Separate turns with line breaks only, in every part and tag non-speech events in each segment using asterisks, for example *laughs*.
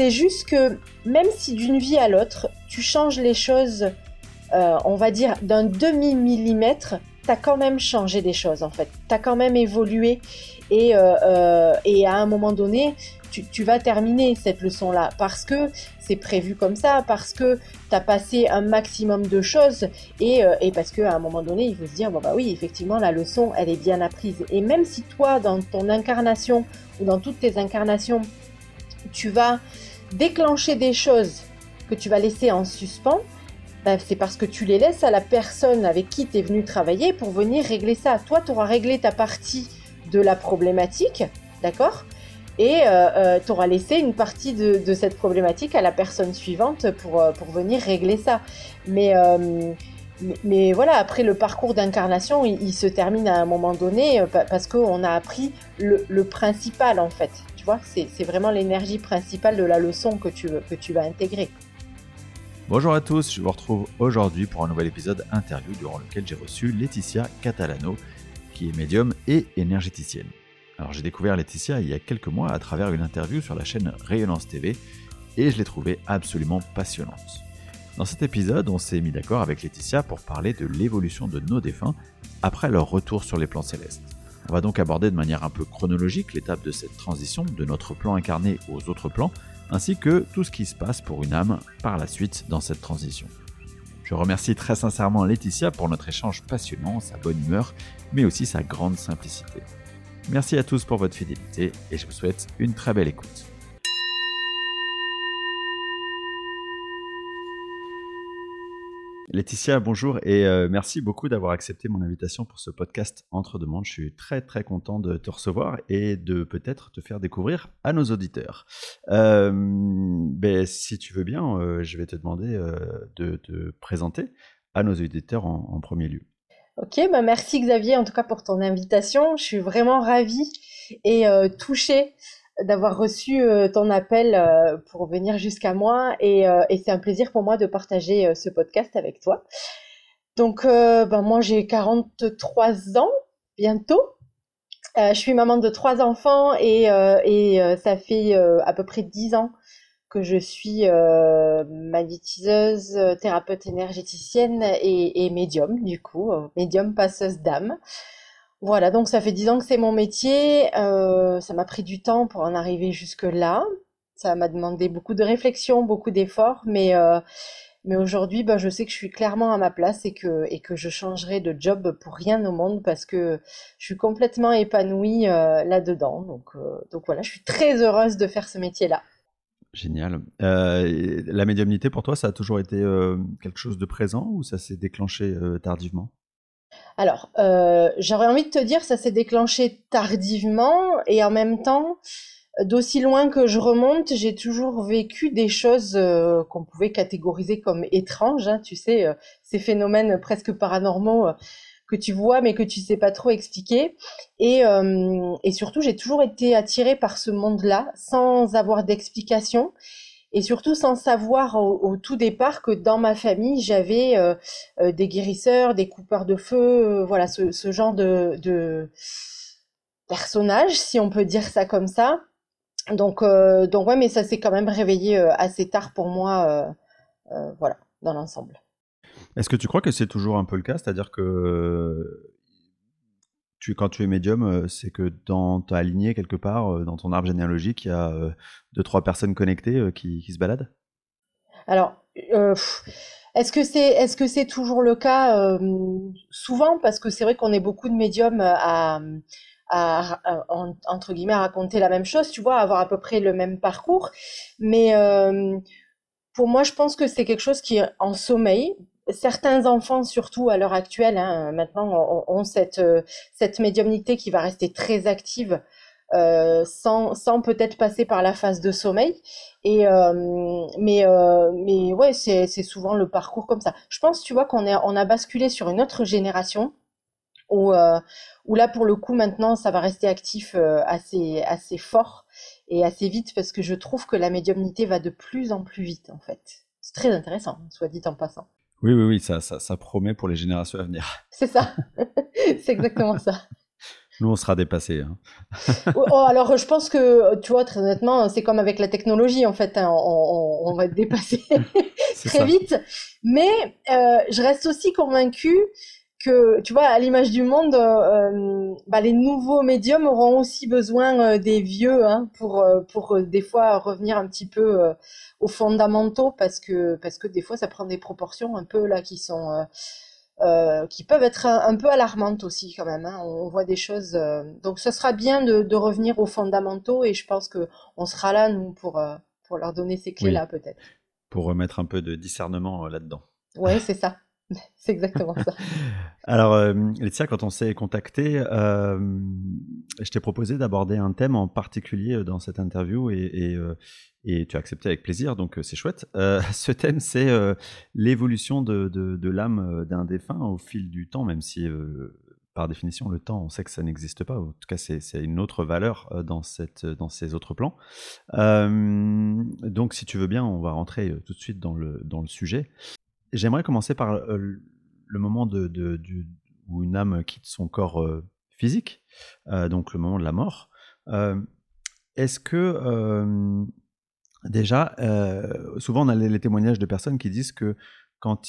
c'est juste que même si d'une vie à l'autre, tu changes les choses, euh, on va dire d'un demi-millimètre, tu as quand même changé des choses en fait. Tu as quand même évolué et, euh, euh, à un moment donné, tu, vas terminer cette leçon-là parce que c'est prévu comme ça, parce que tu as passé un maximum de choses et, et parce qu'à un moment donné, il faut se dire, bon bah oui, effectivement, la leçon, elle est bien apprise. Et même si toi, dans ton incarnation ou dans toutes tes incarnations, tu vas déclencher des choses que tu vas laisser en suspens, ben, c'est parce que tu les laisses à la personne avec qui tu es venu travailler pour venir régler ça. Toi, tu auras réglé ta partie de la problématique, d'accord? Et euh, euh, tu auras laissé une partie de, cette problématique à la personne suivante pour, euh, pour venir régler ça. Mais, euh, mais, voilà, après le parcours d'incarnation, il, se termine à un moment donné parce qu'on a appris le, principal en fait. Tu vois, c'est vraiment l'énergie principale de la leçon que tu, que tu vas intégrer.
Bonjour à tous, je vous retrouve aujourd'hui pour un nouvel épisode interview durant lequel j'ai reçu Laetitia Catalano, qui est médium et énergéticienne. Alors j'ai découvert Laetitia il y a quelques mois à travers une interview sur la chaîne Rayonnance TV et je l'ai trouvée absolument passionnante. Dans cet épisode, on s'est mis d'accord avec Laetitia pour parler de l'évolution de nos défunts après leur retour sur les plans célestes. On va donc aborder de manière un peu chronologique l'étape de cette transition de notre plan incarné aux autres plans ainsi que tout ce qui se passe pour une âme par la suite dans cette transition. Je remercie très sincèrement Laetitia pour notre échange passionnant, sa bonne humeur, mais aussi sa grande simplicité. Merci à tous pour votre fidélité et je vous souhaite une très belle écoute. Laetitia, bonjour et euh, merci beaucoup d'avoir accepté mon invitation pour ce podcast Entre deux. Je suis très très content de te recevoir et de peut-être te faire découvrir à nos auditeurs. Euh, ben, si tu veux bien, euh, je vais te demander de te présenter à nos auditeurs en, premier lieu.
Ok, bah merci Xavier en tout cas pour ton invitation. Je suis vraiment ravie et touchée d'avoir reçu euh, ton appel euh, pour venir jusqu'à moi et, euh, et c'est un plaisir pour moi de partager ce podcast avec toi. Donc ben moi j'ai 43 ans bientôt. je suis maman de trois enfants et, et ça fait à peu près 10 ans que je suis magnétiseuse, thérapeute énergéticienne et, et médium du coup, médium passeuse d'âme. Voilà, donc ça fait dix ans que c'est mon métier. Euh, ça m'a pris du temps pour en arriver jusque-là. Ça m'a demandé beaucoup de réflexion, beaucoup d'efforts, mais, euh, mais aujourd'hui, ben, je sais que je suis clairement à ma place et que, et que je changerai de job pour rien au monde parce que je suis complètement épanouie euh, là-dedans. Donc, donc voilà, je suis très heureuse de faire ce métier-là.
Génial. La médiumnité, pour toi, ça a toujours été quelque chose de présent ou ça s'est déclenché tardivement?
Alors, euh, j'aurais envie de te dire, ça s'est déclenché tardivement et en même temps, d'aussi loin que je remonte, j'ai toujours vécu des choses euh, qu'on pouvait catégoriser comme étranges. Hein, tu sais, euh, ces phénomènes presque paranormaux que tu vois mais que tu sais pas trop expliquer. Et, et surtout, j'ai toujours été attirée par ce monde-là sans avoir d'explication et surtout sans savoir au, tout départ que dans ma famille j'avais euh, euh, des guérisseurs, des coupeurs de feu, euh, voilà ce, genre de, de personnages, si on peut dire ça comme ça. Donc euh, donc ouais, mais ça s'est quand même réveillé assez tard pour moi, voilà, dans l'ensemble.
Est-ce que tu crois que c'est toujours un peu le cas, c'est-à-dire que tu, quand tu es médium, euh, c'est que dans ta lignée, quelque part, euh, dans ton arbre généalogique, il y a euh, deux, trois personnes connectées qui, qui se baladent?
Alors, est-ce que c'est est-ce que c'est toujours le cas Souvent, parce que c'est vrai qu'on est beaucoup de médiums à, à, entre guillemets, à raconter la même chose, tu vois, à avoir à peu près le même parcours. Mais pour moi, je pense que c'est quelque chose qui est en sommeil, certains enfants, surtout à l'heure actuelle, hein, maintenant, ont, cette, euh, cette médiumnité qui va rester très active euh, sans, sans peut-être passer par la phase de sommeil. Et euh, mais euh, mais ouais, c'est souvent le parcours comme ça. Je pense, tu vois, qu'on on a basculé sur une autre génération où où là pour le coup maintenant ça va rester actif assez assez fort et assez vite parce que je trouve que la médiumnité va de plus en plus vite en fait. C'est très intéressant, soit dit en passant.
Oui, oui, oui, ça, ça, ça promet pour les générations à venir. *laughs*
C'est ça, *laughs* c'est exactement ça.
Nous, on sera dépassés. Hein. *laughs*
oh, alors, je pense que, tu vois, très honnêtement, c'est comme avec la technologie, en fait, hein, on, va être dépassé très vite. Mais euh, je reste aussi convaincue que, tu vois, à l'image du monde, euh, bah, les nouveaux médiums auront aussi besoin euh, des vieux hein, pour, pour des fois revenir un petit peu aux fondamentaux, parce que, parce que des fois, ça prend des proportions un peu là qui sont euh, qui peuvent être un, peu alarmantes aussi quand même. Hein. On, voit des choses. Euh, donc, ce sera bien de, revenir aux fondamentaux et je pense que on sera là nous pour euh, pour leur donner ces clés-là peut-être.
Pour remettre un peu de discernement là-dedans.
Oui, c'est ça. *laughs* C'est exactement ça.
Alors, Laetitia, quand on s'est contacté, je t'ai proposé d'aborder un thème en particulier dans cette interview et, et tu as accepté avec plaisir, donc euh, c'est chouette. Euh, *laughs* ce thème, c'est euh, l'évolution de, l'âme d'un défunt au fil du temps, même si par définition, le temps, on sait que ça n'existe pas. En tout cas, c'est une autre valeur dans, ces autres plans. donc, si tu veux bien, on va rentrer tout de suite dans le sujet. J'aimerais commencer par le moment où une âme quitte son corps physique, donc le moment de la mort. Est-ce que Déjà, euh, souvent on a les, témoignages de personnes qui disent que quand,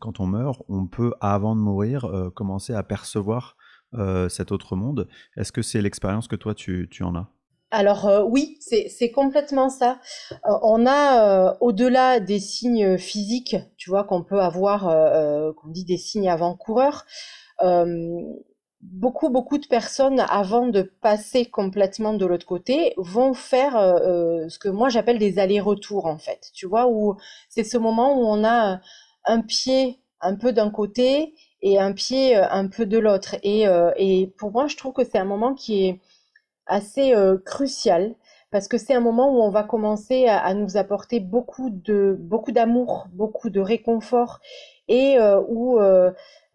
quand on meurt, on peut, avant de mourir, euh, commencer à percevoir euh, cet autre monde. Est-ce que c'est l'expérience que toi, tu, en as?
Alors oui, c'est complètement ça. on a au-delà des signes physiques, tu vois, qu'on peut avoir, qu'on dit des signes avant-coureurs, beaucoup, beaucoup de personnes, avant de passer complètement de l'autre côté, vont faire euh, euh, ce que moi j'appelle des allers-retours, en fait. Tu vois, où c'est ce moment où on a un pied un peu d'un côté et un pied euh, un peu de l'autre. Et, et pour moi, je trouve que c'est un moment qui est assez crucial parce que c'est un moment où on va commencer à, nous apporter beaucoup de beaucoup d'amour, beaucoup de réconfort et où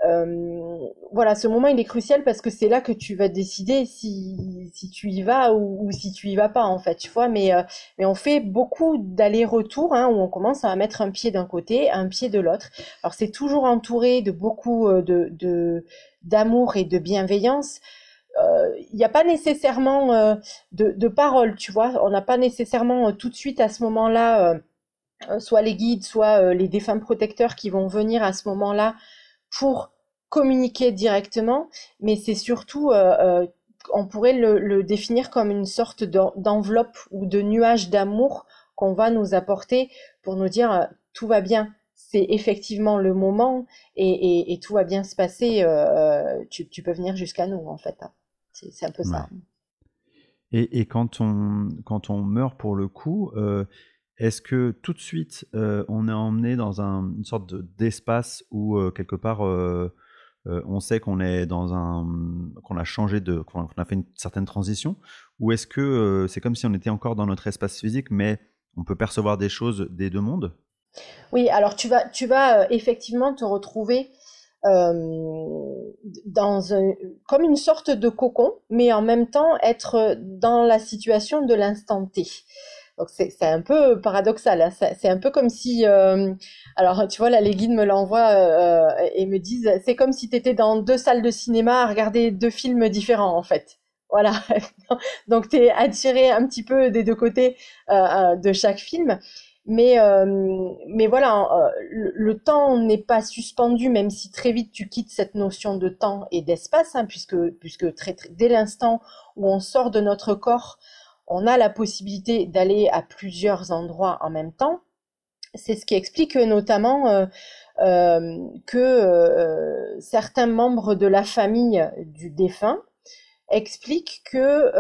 euh, voilà, ce moment il est crucial parce que c'est là que tu vas décider si, si tu y vas ou, si tu y vas pas en fait, tu vois? Mais, euh, mais on fait beaucoup d'allers-retours hein, où on commence à mettre un pied d'un côté, un pied de l'autre. Alors c'est toujours entouré de beaucoup euh, de d'amour et de bienveillance. Il n'y a pas nécessairement de, de paroles, tu vois. On n'a pas nécessairement tout de suite à ce moment-là, soit les guides, soit les défunts protecteurs qui vont venir à ce moment-là pour communiquer directement, mais c'est surtout, euh, euh, on pourrait le, définir comme une sorte d'enveloppe ou de nuage d'amour qu'on va nous apporter pour nous dire euh, tout va bien, c'est effectivement le moment et, tout va bien se passer, tu, peux venir jusqu'à nous en fait. C'est un peu ça.
Et, quand, on, quand on meurt pour le coup, est-ce que tout de suite, euh, on est emmené dans une sorte d'espace où euh, quelque part, euh, on sait qu'on est dans un, qu'on a changé de, qu'on a fait une certaine transition, ou est-ce que c'est comme si on était encore dans notre espace physique, mais on peut percevoir des choses des deux mondes?
Oui, alors tu vas, tu vas effectivement te retrouver un, comme une sorte de cocon, mais en même temps être dans la situation de l'instant T. Donc c'est un peu paradoxal. Hein. C'est un peu comme si, euh, alors tu vois là, les guides me l'envoient euh, et me disent, c'est comme si tu étais dans deux salles de cinéma à regarder deux films différents en fait. Voilà. *laughs* Donc tu es attiré un petit peu des deux côtés euh, de chaque film. Mais, mais voilà, le, temps n'est pas suspendu, même si très vite tu quittes cette notion de temps et d'espace, hein, puisque, puisque très, dès l'instant où on sort de notre corps, on a la possibilité d'aller à plusieurs endroits en même temps. C'est ce qui explique notamment euh, euh, que euh, certains membres de la famille du défunt expliquent que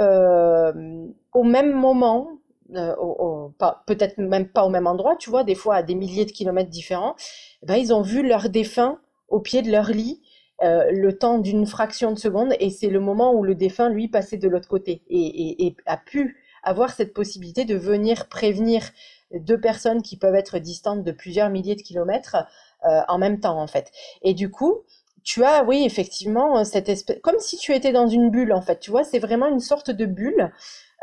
au même moment, peut-être même pas au même endroit, tu vois, des fois à des milliers de kilomètres différents, eh ben, ils ont vu leur défunt au pied de leur lit euh, le temps d'une fraction de seconde et c'est le moment où le défunt lui passait de l'autre côté et, a pu avoir cette possibilité de venir prévenir deux personnes qui peuvent être distantes de plusieurs milliers de kilomètres euh, en même temps en fait. Et du coup, tu as oui effectivement cette espèce comme si tu étais dans une bulle en fait. Tu vois, c'est vraiment une sorte de bulle.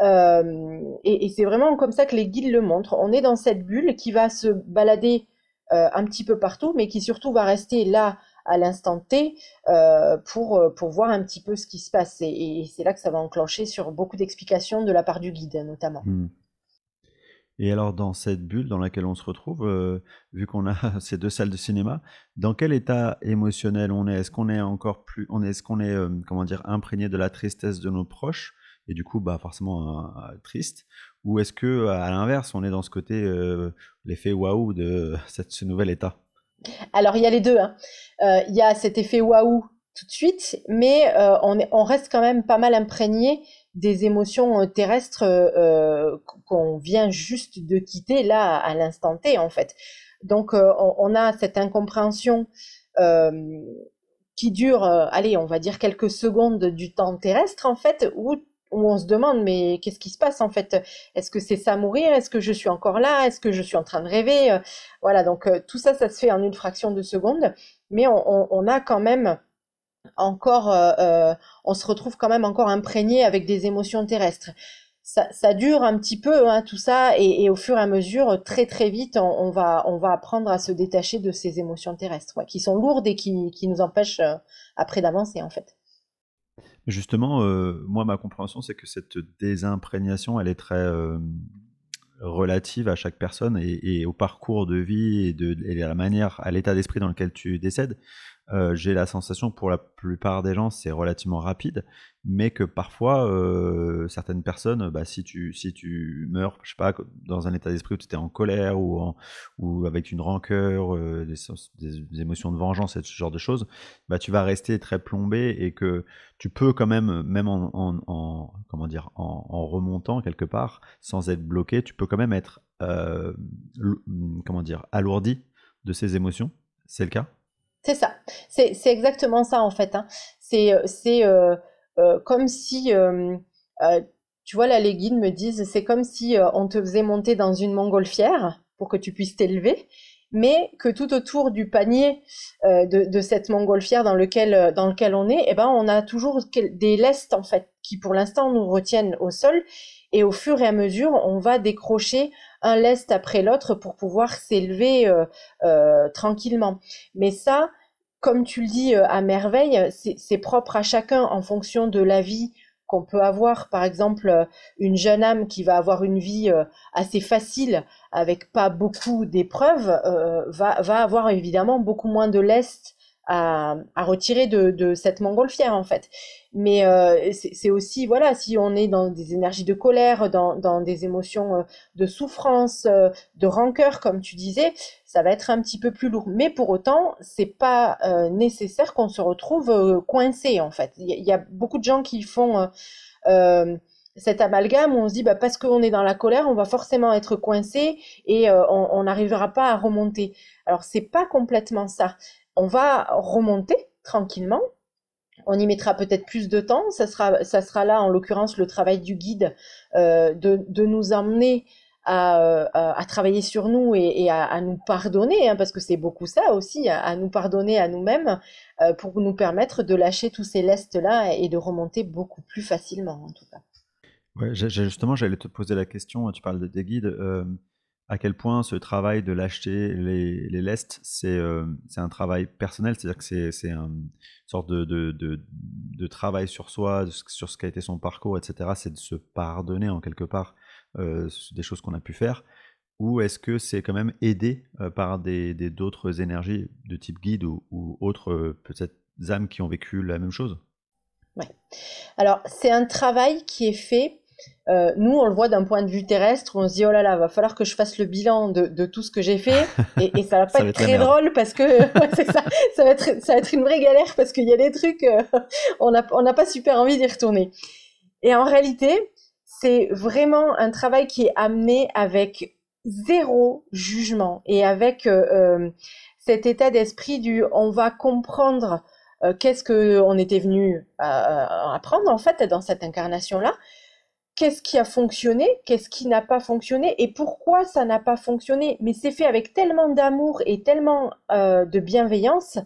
Euh, et, c'est vraiment comme ça que les guides le montrent. On est dans cette bulle qui va se balader un petit peu partout, mais qui surtout va rester là à l'instant T euh, pour, pour voir un petit peu ce qui se passe. Et, c'est là que ça va enclencher sur beaucoup d'explications de la part du guide notamment. Hmm.
Et alors, dans cette bulle dans laquelle on se retrouve, euh, vu qu'on a *laughs* ces deux salles de cinéma, dans quel état émotionnel on est? Est-ce qu'on est encore plus, on est, est-ce qu'on est, euh, comment dire, imprégné de la tristesse de nos proches et du coup, bah forcément triste, ou est-ce que, à l'inverse, on est dans ce côté euh, l'effet waouh de *laughs* ce nouvel état?
Alors, il y a les deux. Hein. Il y a cet effet waouh tout de suite, mais on, on reste quand même pas mal imprégné des émotions euh, terrestres euh, euh, qu'on vient juste de quitter là à l'instant T en fait. Donc on, a cette incompréhension qui dure, allez, on va dire quelques secondes du temps terrestre en fait, où, où on se demande mais qu'est-ce qui se passe en fait? Est-ce que c'est ça mourir? Est-ce que je suis encore là? Est-ce que je suis en train de rêver? Voilà, donc tout ça, ça se fait en une fraction de seconde, mais on, a quand même encore, euh, euh, on se retrouve quand même encore imprégné avec des émotions terrestres. Ça, dure un petit peu hein, tout ça et, au fur et à mesure, très très vite, on, va on va apprendre à se détacher de ces émotions terrestres, qui sont lourdes et qui, qui nous empêchent euh, après d'avancer en fait.
Justement, moi ma compréhension c'est que cette désimprégnation, elle est très relative à chaque personne et, au parcours de vie et, de, et la manière, à l'état d'esprit dans lequel tu décèdes. Euh, j'ai la sensation pour la plupart des gens c'est relativement rapide, mais que parfois euh, certaines personnes, bah, si tu si tu meurs, je sais pas, dans un état d'esprit où tu étais en colère ou ou avec une rancœur, euh, des, émotions de vengeance et ce genre de choses, bah tu vas rester très plombé et que tu peux quand même même en, comment dire en, remontant quelque part sans être bloqué, tu peux quand même être comment dire alourdi de ces émotions. C'est le cas?
C'est ça. C'est, exactement ça en fait. Hein. C'est, euh, euh, euh, comme si, tu vois, là les guides me disent, c'est comme si on te faisait monter dans une montgolfière pour que tu puisses t'élever, mais que tout autour du panier de, de, cette montgolfière dans lequel, dans lequel on est, eh ben, on a toujours des lestes en fait qui pour l'instant nous retiennent au sol et au fur et à mesure, on va décrocher un lest après l'autre pour pouvoir s'élever euh, euh, tranquillement. Mais ça, comme tu le dis euh, à merveille, c'est propre à chacun en fonction de la vie qu'on peut avoir. Par exemple, une jeune âme qui va avoir une vie assez facile, avec pas beaucoup d'épreuves, va, va avoir évidemment beaucoup moins de lest à, retirer de, cette montgolfière en fait. Mais euh, c'est aussi voilà si on est dans des énergies de colère, dans, dans des émotions euh, de souffrance, euh, de rancœur comme tu disais, ça va être un petit peu plus lourd. Mais pour autant, c'est pas nécessaire qu'on se retrouve coincé en fait. Il y, a beaucoup de gens qui font cet amalgame où on se dit bah, parce qu'on est dans la colère, on va forcément être coincé et on n'arrivera pas à remonter. Alors c'est pas complètement ça on va remonter tranquillement. On y mettra peut-être plus de temps. Ça sera, ça sera là, en l'occurrence, le travail du guide euh, de, nous emmener euh, à, travailler sur nous et, à, nous pardonner, hein, parce que c'est beaucoup ça aussi, à, nous pardonner à nous-mêmes euh, pour nous permettre de lâcher tous ces lestes-là et de remonter beaucoup plus facilement, en tout cas.
Justement, j'allais te poser la question. Tu parles des guides à quel point ce travail de lâcher les, les lestes, c'est euh, un travail personnel, c'est-à-dire que c'est une sorte de, travail sur soi, sur ce qu'a été son parcours, etc. C'est de se pardonner en quelque part euh, des choses qu'on a pu faire. Ou est-ce que c'est quand même aidé euh, par des d'autres énergies de type guide ou, ou autres peut-être âmes qui ont vécu la même chose?
Ouais. Alors c'est un travail qui est fait euh, nous, on le voit d'un point de vue terrestre, on se dit oh là là, va falloir que je fasse le bilan de, de tout ce que j'ai fait, *laughs* et, et, ça va pas être, très drôle parce que *laughs* ça, ça va être ça va être une vraie galère parce qu'il y a des trucs, euh, *laughs* on n'a on pas super envie d'y retourner. Et en réalité, c'est vraiment un travail qui est amené avec zéro jugement et avec euh, cet état d'esprit du on va comprendre qu'est-ce que on était venu apprendre en fait dans cette incarnation là qu'est-ce qui a fonctionné, qu'est-ce qui n'a pas fonctionné et pourquoi ça n'a pas fonctionné. Mais c'est fait avec tellement d'amour et tellement euh, de bienveillance.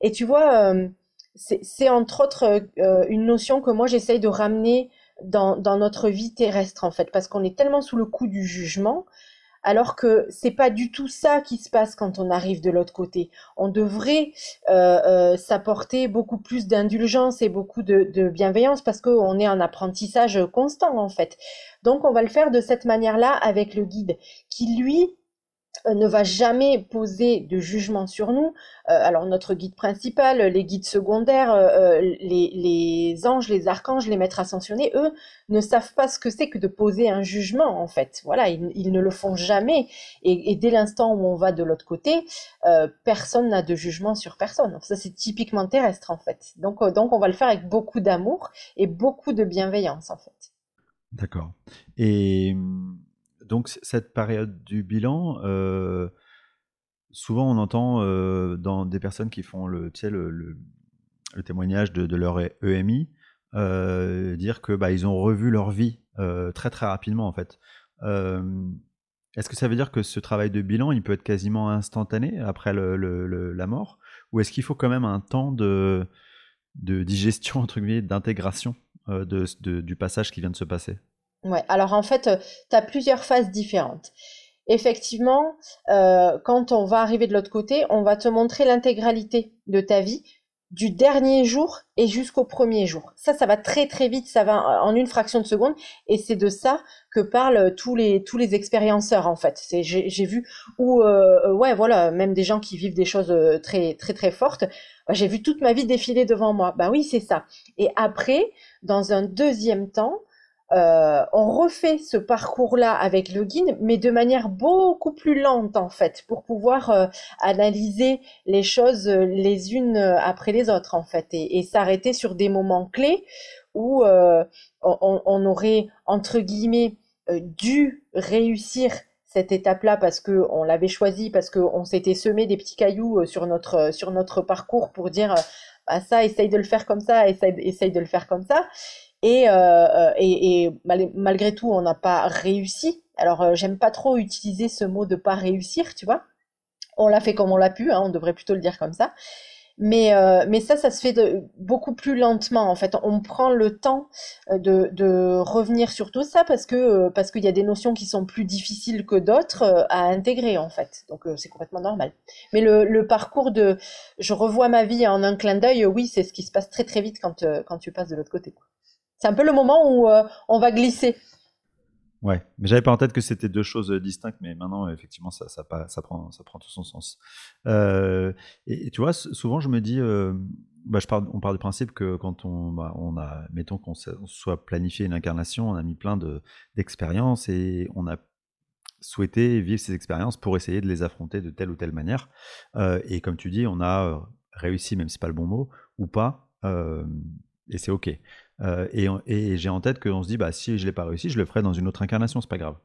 Et tu vois, euh, c'est entre autres euh, une notion que moi j'essaye de ramener dans, dans, notre vie terrestre en fait, parce qu'on est tellement sous le coup du jugement. Alors que c'est pas du tout ça qui se passe quand on arrive de l'autre côté. On devrait euh, euh, s'apporter beaucoup plus d'indulgence et beaucoup de, de bienveillance parce qu'on est en apprentissage constant en fait. Donc on va le faire de cette manière-là avec le guide qui lui ne va jamais poser de jugement sur nous. Euh, alors notre guide principal, les guides secondaires, euh, les, anges, les archanges, les maîtres ascensionnés, eux, ne savent pas ce que c'est que de poser un jugement en fait. Voilà, ils, ne le font jamais. Et, dès l'instant où on va de l'autre côté, personne n'a de jugement sur personne. Ça c'est typiquement terrestre en fait. Donc, donc on va le faire avec beaucoup d'amour et beaucoup de bienveillance en fait.
D'accord. Et donc cette période du bilan, souvent on entend dans des personnes qui font le, le, témoignage de, leur EMI dire que bah, ils ont revu leur vie très très rapidement en fait. est-ce que ça veut dire que ce travail de bilan, il peut être quasiment instantané après la mort, ou est-ce qu'il faut quand même un temps de, digestion *laughs* entre guillemets, d'intégration du passage qui vient de se passer?
Ouais, alors en fait, tu as plusieurs phases différentes. Effectivement, quand on va arriver de l'autre côté, on va te montrer l'intégralité de ta vie, du dernier jour et jusqu'au premier jour. Ça, ça va très très vite, ça va en une fraction de seconde, et c'est de ça que parlent tous les tous les expérienceurs en fait. C'est j'ai vu ou euh, ouais voilà, même des gens qui vivent des choses très très très fortes. Bah, j'ai vu toute ma vie défiler devant moi. Ben oui, c'est ça. Et après, dans un deuxième temps, euh, on refait ce parcours-là avec le guide, mais de manière beaucoup plus lente en fait, pour pouvoir euh, analyser les choses euh, les unes après les autres en fait, et, s'arrêter sur des moments clés où on, aurait entre guillemets dû réussir cette étape-là parce que on l'avait choisi, parce qu'on s'était semé des petits cailloux sur notre sur notre parcours pour dire bah ça, essaye de le faire comme ça, essaye, essaye de le faire comme ça. Et, euh, et, malgré tout, on n'a pas réussi. Alors, euh, j'aime pas trop utiliser ce mot de pas réussir, tu vois. On l'a fait comme on l'a pu, hein, on devrait plutôt le dire comme ça. Mais, euh, ça, ça se fait beaucoup plus lentement. En fait, on prend le temps de, revenir sur tout ça parce que parce qu'il y a des notions qui sont plus difficiles que d'autres à intégrer en fait. Donc c'est complètement normal. Mais le, le, parcours de je revois ma vie en un clin d'œil, oui, c'est ce qui se passe très très vite quand quand tu passes de l'autre côté. Quoi. C'est un peu le moment où euh, on va glisser.
Ouais, mais j'avais pas en tête que c'était deux choses euh, distinctes, mais maintenant, effectivement, ça, prend, tout son sens. Euh, et, tu vois, souvent, je me dis, bah, on part du principe que quand on, bah, a, mettons qu'on soit planifié une incarnation, on a mis plein d'expériences et on a souhaité vivre ces expériences pour essayer de les affronter de telle ou telle manière. et comme tu dis, on a réussi, même si c'est pas le bon mot, ou pas, et c'est ok. Euh, et, j'ai en tête qu'on se dit, bah, si je ne l'ai pas réussi, je le ferai dans une autre incarnation, c'est pas grave.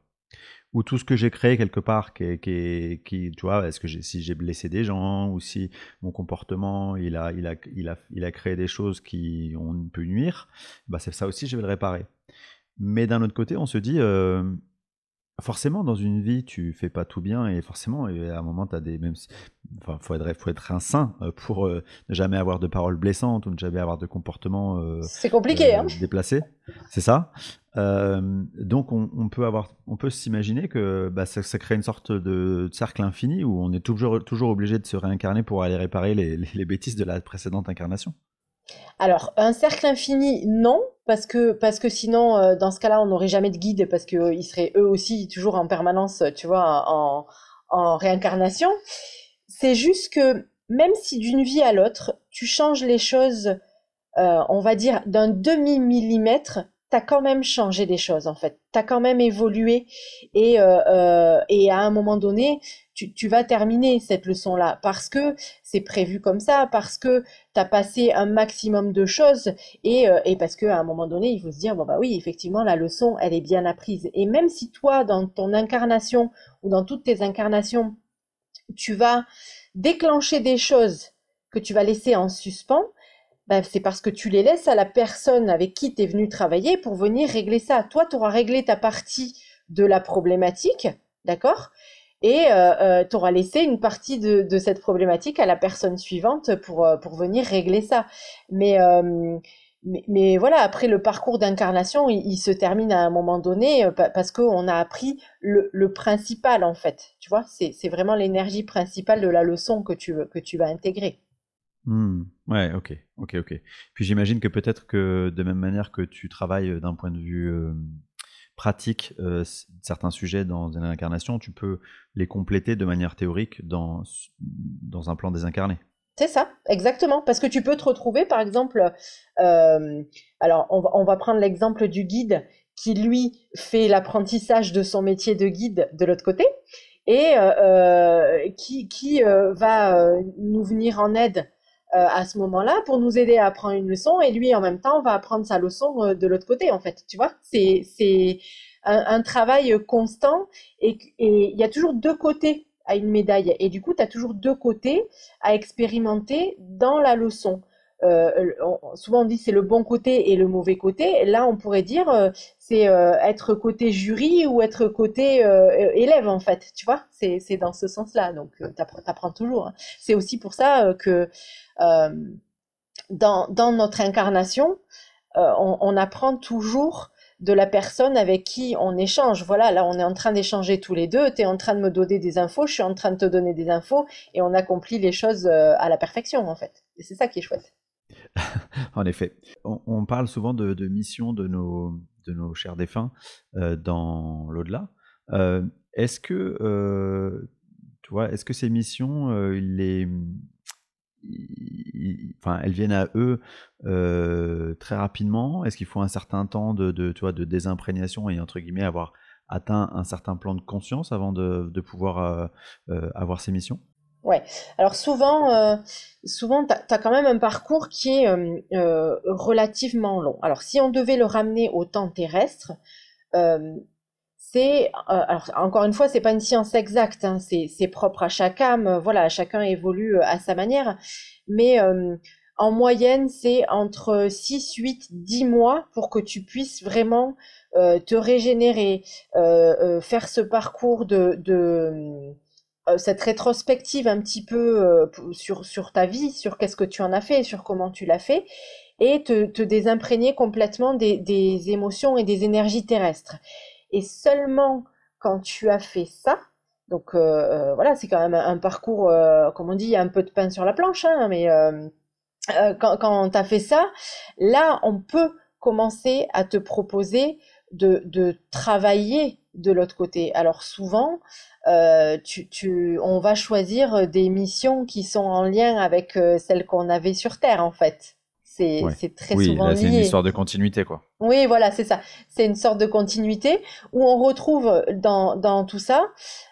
Ou tout ce que j'ai créé quelque part, qui, qui, tu vois, est-ce que si j'ai blessé des gens, ou si mon comportement, il a, il a, il a, il a créé des choses qui ont pu nuire, bah, c'est ça aussi, je vais le réparer. Mais d'un autre côté, on se dit, euh, forcément, dans une vie, tu fais pas tout bien et forcément, à un moment, tu as des. Même, enfin, faut être, faut être un saint euh, pour euh, ne jamais avoir de paroles blessantes ou ne jamais avoir de comportements euh,
c'est compliqué, hein
déplacés. C'est ça. donc, on, peut avoir, on peut s'imaginer que bah, ça, crée une sorte de cercle infini où on est toujours, toujours obligé de se réincarner pour aller réparer les bêtises de la précédente incarnation.
Alors, un cercle infini, non, parce que parce que sinon, euh, dans ce cas-là, on n'aurait jamais de guide parce qu'ils euh, seraient eux aussi toujours en permanence, tu vois, en, en réincarnation. C'est juste que même si d'une vie à l'autre, tu changes les choses, euh, on va dire d'un demi millimètre, t'as quand même changé des choses en fait. T'as quand même évolué et et à un moment donné, tu, vas terminer cette leçon-là parce que c'est prévu comme ça, parce que tu as passé un maximum de choses et, euh, et parce qu'à un moment donné, il faut se dire, bon bah oui, effectivement, la leçon, elle est bien apprise. Et même si toi, dans ton incarnation ou dans toutes tes incarnations, tu vas déclencher des choses que tu vas laisser en suspens, ben, c'est parce que tu les laisses à la personne avec qui tu es venu travailler pour venir régler ça. Toi, tu auras réglé ta partie de la problématique, d'accord? Et euh, euh tu auras laissé une partie de, cette problématique à la personne suivante pour, euh, pour venir régler ça. Mais, euh, mais, voilà, après le parcours d'incarnation, il, se termine à un moment donné parce qu'on a appris le, principal en fait. Tu vois, c'est vraiment l'énergie principale de la leçon que tu, que tu vas intégrer.
Mmh. Ouais, ok, ok, ok. Puis j'imagine que peut-être que de même manière que tu travailles d'un point de vue pratique certains sujets dans une incarnation, tu peux les compléter de manière théorique dans, dans un plan désincarné.
C'est ça, exactement. Parce que tu peux te retrouver, par exemple, alors on va, on va prendre l'exemple du guide qui, lui, fait l'apprentissage de son métier de guide de l'autre côté et qui, qui va nous venir en aide euh, à ce moment-là pour nous aider à apprendre une leçon et lui en même temps va apprendre sa leçon euh, de l'autre côté en fait tu vois? C'est c'est un, travail constant et il y a toujours deux côtés à une médaille et du coup tu as toujours deux côtés à expérimenter dans la leçon euh, souvent on dit c'est le bon côté et le mauvais côté. Là, on pourrait dire euh, c'est euh, être côté jury ou être côté élève en fait. Tu vois, c'est dans ce sens-là. Donc tu apprends toujours. Hein. C'est aussi pour ça que dans dans notre incarnation, on, on, apprend toujours de la personne avec qui on échange. Voilà, là on est en train d'échanger tous les deux, tu es en train de me donner des infos, je suis en train de te donner des infos, et on accomplit les choses à la perfection en fait. Et c'est ça qui est chouette. *laughs*
en effet. On, parle souvent de, de missions de nos, de nos chers défunts euh, dans l'au-delà. Euh, est-ce que, euh, est-ce que ces missions, elles viennent à eux très rapidement? Est-ce qu'il faut un certain temps de, de, de désimprégnation et entre guillemets avoir atteint un certain plan de conscience avant de, de pouvoir avoir ces missions?
Ouais. Alors souvent, euh, souvent, tu as, quand même un parcours qui est euh, euh, relativement long. Alors si on devait le ramener au temps terrestre, c'est, alors encore une fois, c'est pas une science exacte, hein, c'est propre à chaque âme. Voilà, chacun évolue à sa manière, mais en moyenne, c'est entre 6, 8, 10 mois pour que tu puisses vraiment te régénérer, faire ce parcours de, de euh, cette rétrospective un petit peu euh, sur, sur ta vie, sur qu'est-ce que tu en as fait, sur comment tu l'as fait, et te, désimprégner complètement des, des, émotions et des énergies terrestres. Et seulement quand tu as fait ça, donc euh, voilà, c'est quand même un, parcours, comme on dit, il y a un peu de pain sur la planche, hein, mais quand, quand tu as fait ça, là, on peut commencer à te proposer de, de travailler de l'autre côté. Alors souvent, euh, tu, tu, on va choisir des missions qui sont en lien avec euh, celles qu'on avait sur Terre, en fait. C'est très souvent lié.
C'est une histoire de continuité, quoi.
Oui, voilà, c'est ça. C'est une sorte de continuité où on retrouve dans, dans tout ça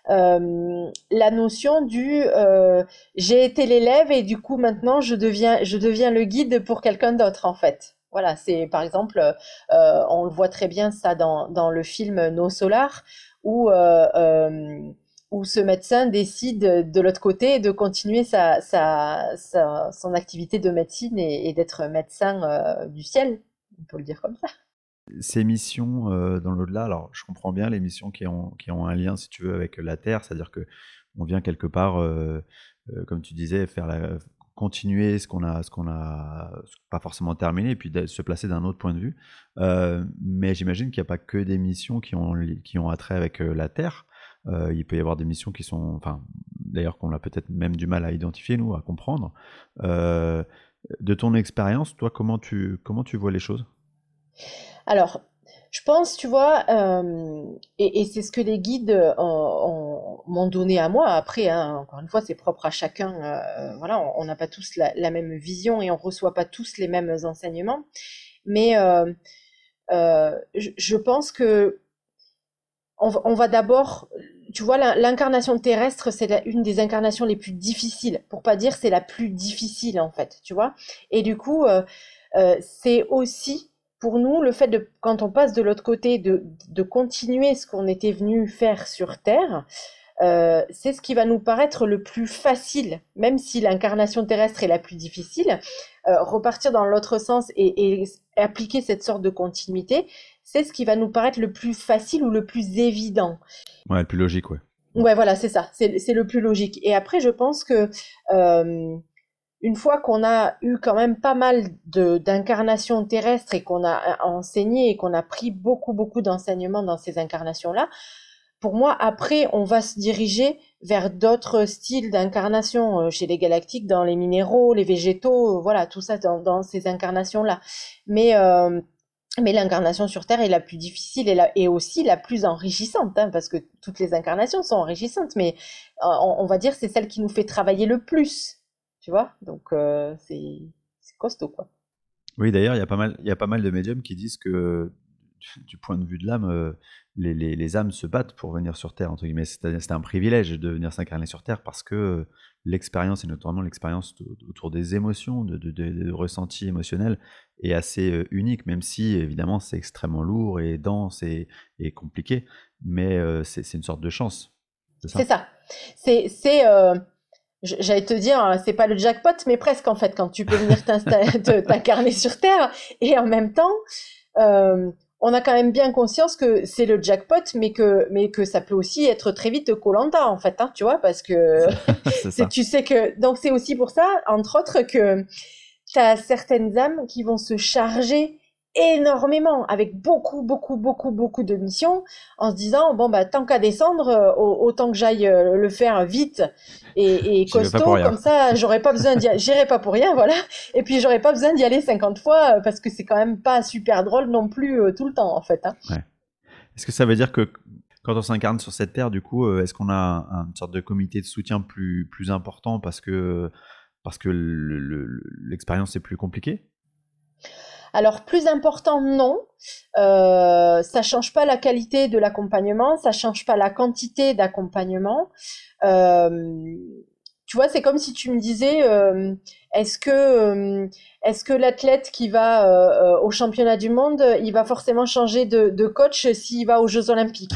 euh, la notion du euh, j'ai été l'élève et du coup maintenant je deviens je deviens le guide pour quelqu'un d'autre, en fait. Voilà, c'est par exemple, euh, on le voit très bien ça dans, dans le film No Solar, où euh, euh, où ce médecin décide de l'autre côté de continuer sa, sa, son activité de médecine et, d'être médecin euh, du ciel, on peut le dire comme ça.
Ces missions euh, dans l'au-delà, alors je comprends bien les missions qui ont, qui ont un lien, si tu veux, avec la Terre, c'est-à-dire que on vient quelque part, euh, comme tu disais, faire la, continuer ce qu'on a, ce qu'on a pas forcément terminé, et puis se placer d'un autre point de vue. mais j'imagine qu'il n'y a pas que des missions qui ont, qui ont attrait avec la Terre. Euh, il peut y avoir des missions qui sont, enfin, d'ailleurs qu'on a peut-être même du mal à identifier nous, à comprendre. Euh, de ton expérience, toi, comment tu comment tu vois les choses?
Alors, je pense, tu vois, euh, et, c'est ce que les guides m'ont donné à moi. Après, hein, encore une fois, c'est propre à chacun. voilà, on n'a pas tous la, même vision et on reçoit pas tous les mêmes enseignements. Mais je, je, pense que on, va d'abord, tu vois, l'incarnation terrestre, c'est une des incarnations les plus difficiles, pour pas dire c'est la plus difficile en fait, tu vois. Et du coup, euh, euh, c'est aussi pour nous le fait de, quand on passe de l'autre côté, de, de continuer ce qu'on était venu faire sur Terre. Euh, c'est ce qui va nous paraître le plus facile, même si l'incarnation terrestre est la plus difficile. repartir dans l'autre sens et, et, appliquer cette sorte de continuité, c'est ce qui va nous paraître le plus facile ou le plus évident.
Ouais, le plus logique, ouais.
Ouais, voilà, c'est ça, c'est le plus logique. Et après, je pense que euh, une fois qu'on a eu quand même pas mal d'incarnations terrestres et qu'on a enseigné et qu'on a pris beaucoup beaucoup d'enseignements dans ces incarnations là, pour moi après on va se diriger vers d'autres styles d'incarnation euh, chez les galactiques, dans les minéraux, les végétaux, euh, voilà tout ça dans, ces incarnations là. Mais euh, mais l'incarnation sur Terre est la plus difficile et aussi la plus enrichissante, hein, parce que toutes les incarnations sont enrichissantes, mais on, on va dire c'est celle qui nous fait travailler le plus tu vois Donc, euh, c'est costaud, quoi.
Oui, d'ailleurs, il y, a pas mal, il y a pas mal de médiums qui disent que, *laughs* du point de vue de l'âme, euh, les, les, les, âmes se battent pour venir sur Terre, entre guillemets. C'est un privilège de venir s'incarner sur Terre parce que l'expérience, et notamment l'expérience autour des émotions, de, de, de, ressentis émotionnels, est assez euh, unique, même si, évidemment, c'est extrêmement lourd et dense et, et compliqué. Mais c'est une sorte de chance.
C'est ça? C'est. Euh j'allais te dire, hein, c'est pas le jackpot, mais presque en fait, quand tu peux venir *laughs* t'incarner sur Terre. Et en même temps, euh, on a quand même bien conscience que c'est le jackpot, mais que, mais que ça peut aussi être très vite Colanta en fait, hein, tu vois, parce que *laughs* tu sais que. Donc c'est aussi pour ça, entre autres, que tu as certaines âmes qui vont se charger énormément, avec beaucoup, beaucoup, beaucoup, beaucoup de missions, en se disant bon bah tant qu'à descendre, euh, autant que j'aille euh, le faire vite et, et *laughs* costaud, comme ça j'aurais pas besoin d'y, j'irai pas pour rien, *laughs* voilà. Et puis j'aurais pas besoin d'y aller 50 fois euh, parce que c'est quand même pas super drôle non plus tout le temps en fait. Hein.
Ouais. Est-ce que ça veut dire que quand on s'incarne sur cette terre, du coup, est-ce qu'on a une sorte de comité de soutien plus plus important parce que parce que l'expérience est plus compliquée?
Alors plus important, non. Euh, ça change pas la qualité de l'accompagnement, ça change pas la quantité d'accompagnement. Euh, tu vois, c'est comme si tu me disais, euh, est-ce que euh, est-ce que l'athlète qui va au championnat du monde, il va forcément changer de, de coach s'il va aux Jeux Olympiques?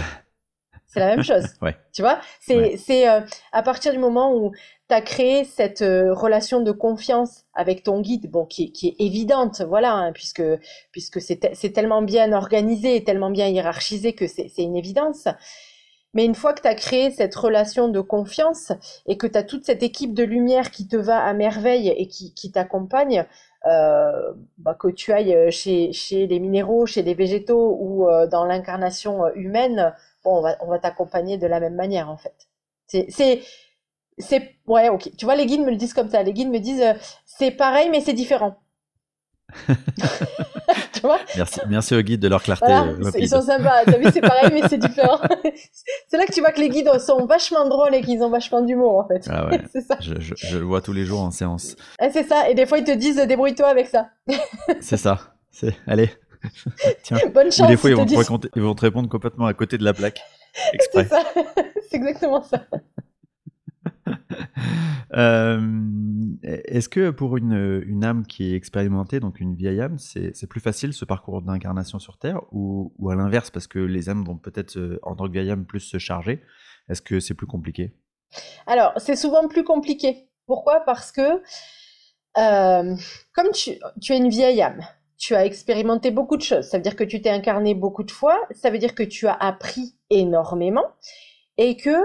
C'est la même chose. *laughs*
ouais.
Tu vois, c'est c'est à partir du moment où tu as créé cette relation de confiance avec ton guide, bon, qui, qui est évidente, voilà, hein, puisque puisque c'est tellement bien organisé, tellement bien hiérarchisé que c'est une évidence. Mais une fois que tu as créé cette relation de confiance et que tu as toute cette équipe de lumière qui te va à merveille et qui, qui t'accompagne, euh, bah, que tu ailles chez, chez les minéraux, chez les végétaux ou euh, dans l'incarnation humaine, bon, on va, on va t'accompagner de la même manière en fait. C'est c'est ouais ok. Tu vois les guides me le disent comme ça. Les guides me disent euh, c'est pareil mais c'est différent. *laughs*
Tu vois? Merci merci aux guides de leur clarté
euh, ils sont sympas. T'as vu c'est pareil mais c'est différent. *laughs* C'est là que tu vois que les guides sont vachement drôles et qu'ils ont vachement d'humour en fait.
Ah ouais. *laughs* c'est ça. Je, je, le vois tous les jours en séance.
C'est ça. Et des fois ils te disent débrouille-toi avec ça.
C'est ça. C'est allez.
Tiens. bonne chance
Ou des fois ils, vont te, ils vont te répondre complètement à côté de la plaque
c'est ça. C'est exactement ça *laughs*
Euh, est-ce que pour une, une, âme qui est expérimentée, donc une vieille âme, c'est plus facile ce parcours d'incarnation sur Terre ou, à l'inverse, parce que les âmes vont peut-être euh, en tant que vieille âme plus se charger Est-ce que c'est plus compliqué?
Alors, c'est souvent plus compliqué. Pourquoi? Parce que euh, comme tu, tu es une vieille âme, tu as expérimenté beaucoup de choses. Ça veut dire que tu t'es incarné beaucoup de fois. Ça veut dire que tu as appris énormément et que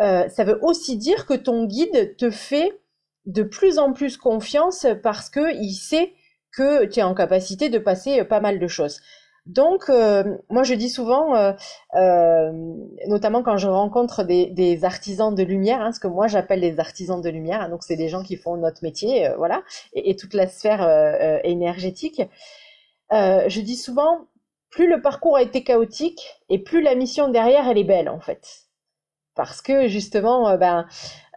euh, ça veut aussi dire que ton guide te fait de plus en plus confiance parce que il sait que tu es en capacité de passer euh, pas mal de choses. Donc, euh, moi, je dis souvent, notamment quand je rencontre des, artisans de lumière, hein, ce que moi j'appelle les artisans de lumière, hein, donc c'est des gens qui font notre métier, voilà, et, toute la sphère énergétique. je dis souvent, plus le parcours a été chaotique et plus la mission derrière elle est belle en fait parce que justement, euh, ben,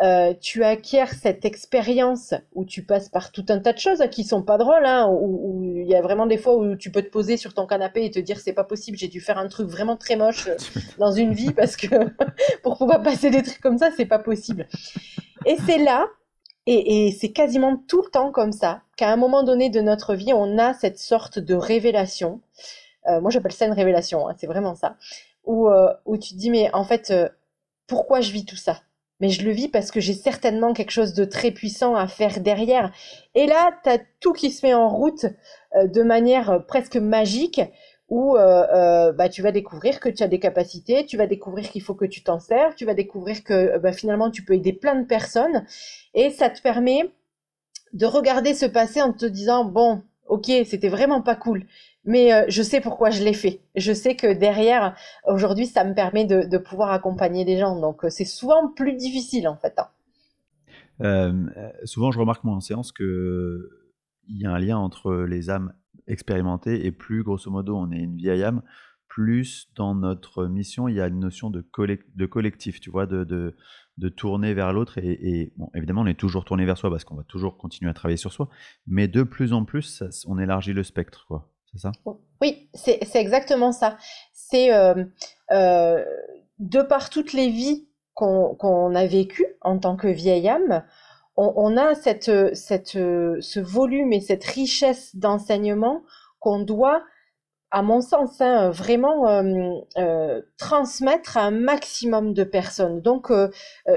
euh, tu acquiers cette expérience où tu passes par tout un tas de choses qui sont pas drôles, hein, où il y a vraiment des fois où tu peux te poser sur ton canapé et te dire c'est pas possible, j'ai dû faire un truc vraiment très moche *laughs* dans une vie parce que *laughs* pour pouvoir passer des trucs comme ça, c'est pas possible. Et c'est là, et, et c'est quasiment tout le temps comme ça, qu'à un moment donné de notre vie, on a cette sorte de révélation. Euh, moi, j'appelle ça une révélation, hein, c'est vraiment ça. Où, euh, où tu te dis mais en fait euh, pourquoi je vis tout ça? Mais je le vis parce que j'ai certainement quelque chose de très puissant à faire derrière. Et là, tu as tout qui se met en route euh, de manière euh, presque magique où euh, bah, tu vas découvrir que tu as des capacités, tu vas découvrir qu'il faut que tu t'en sers, tu vas découvrir que bah, finalement tu peux aider plein de personnes et ça te permet de regarder se passer en te disant bon, ok, c'était vraiment pas cool, mais euh, je sais pourquoi je l'ai fait. Je sais que derrière, aujourd'hui, ça me permet de, pouvoir accompagner des gens. Donc, euh, c'est souvent plus difficile en fait. Hein.
Euh, souvent, je remarque moi en séance que il y a un lien entre les âmes expérimentées et plus, grosso modo, on est une vieille âme. Plus dans notre mission, il y a une notion de, de collectif, tu vois, de, de, tourner vers l'autre. Et, bon, évidemment, on est toujours tourné vers soi parce qu'on va toujours continuer à travailler sur soi. Mais de plus en plus, on élargit le spectre, quoi c'est ça?
Oui, c'est exactement ça. C'est euh, euh, de par toutes les vies qu'on a vécues en tant que vieille âme, on, a cette, cette, ce volume et cette richesse d'enseignement qu'on doit à mon sens, hein, vraiment euh, euh, transmettre à un maximum de personnes. Donc, euh,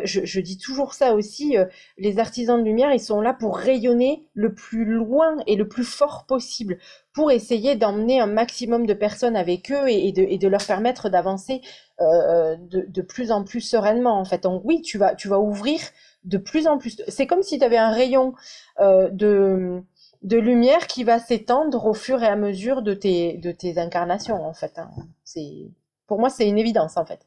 je, dis toujours ça aussi, les artisans de lumière, ils sont là pour rayonner le plus loin et le plus fort possible, pour essayer d'emmener un maximum de personnes avec eux et, de, leur permettre d'avancer de, plus en plus sereinement. En fait, donc oui, tu vas ouvrir de plus en plus. C'est comme si tu avais un rayon de de lumière qui va s'étendre au fur et à mesure de tes, de tes incarnations, en fait. Hein. C'est, pour moi, c'est une évidence, en fait.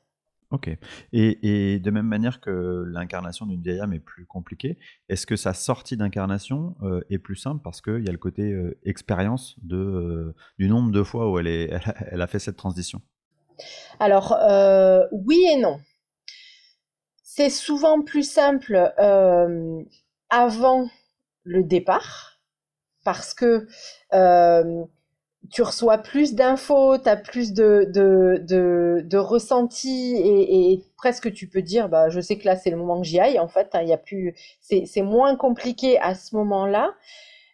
Ok. Et, de même manière que l'incarnation d'une vieille âme est plus compliquée, est-ce que sa sortie d'incarnation euh, est plus simple parce qu'il y a le côté euh, expérience de, euh, du nombre de fois où elle, est, elle, a, fait cette transition?
Alors, oui et non. C'est souvent plus simple avant le départ parce que euh, tu reçois plus d'infos, tu as plus de, de, de, ressentis et, presque tu peux dire bah je sais que là c'est le moment que j'y aille en fait, hein, y a plus c'est moins compliqué à ce moment-là.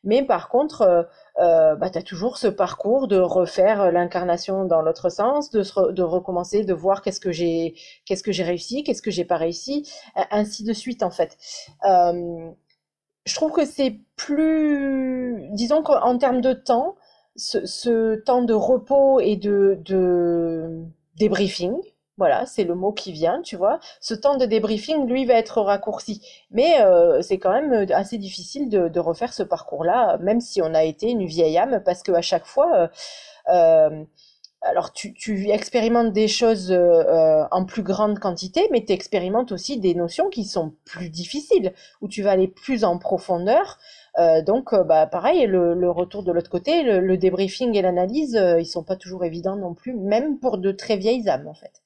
Mais par contre, euh, euh bah, tu as toujours ce parcours de refaire l'incarnation dans l'autre sens, de, de recommencer, de voir qu'est-ce que j'ai qu'est-ce que j'ai réussi, qu'est-ce que j'ai pas réussi, ainsi de suite en fait. Je trouve que c'est plus, disons qu'en termes de temps, ce, temps de repos et de, de débriefing, voilà, c'est le mot qui vient, tu vois. Ce temps de débriefing, lui, va être raccourci. Mais euh, c'est quand même assez difficile de, refaire ce parcours-là, même si on a été une vieille âme, parce qu'à chaque fois, euh, euh alors tu, tu, expérimentes des choses euh, euh, en plus grande quantité, mais tu expérimentes aussi des notions qui sont plus difficiles, où tu vas aller plus en profondeur. Euh, donc, bah, pareil, le, retour de l'autre côté, le, débriefing et l'analyse, ils sont pas toujours évidents non plus, même pour de très vieilles âmes, en fait.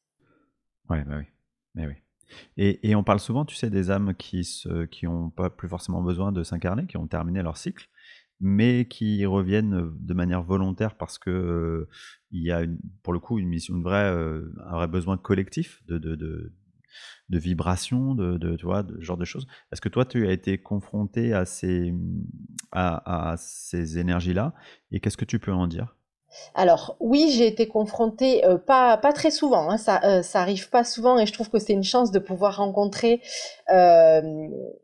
Ouais, bah oui. Mais oui. Et, et, on parle souvent, tu sais, des âmes qui n'ont qui pas plus forcément besoin de s'incarner, qui ont terminé leur cycle, mais qui reviennent de manière volontaire parce que il y a pour le coup une mission, une vraie, un vrai besoin collectif de, de, de, vibration, de, de, de ce genre de choses. Est-ce que toi, tu as été confronté à ces, à ces énergies-là? Et qu'est-ce que tu peux en dire?
Alors oui, j'ai été confrontée, euh, pas pas très souvent, hein, ça euh, ça arrive pas souvent et je trouve que c'est une chance de pouvoir rencontrer euh,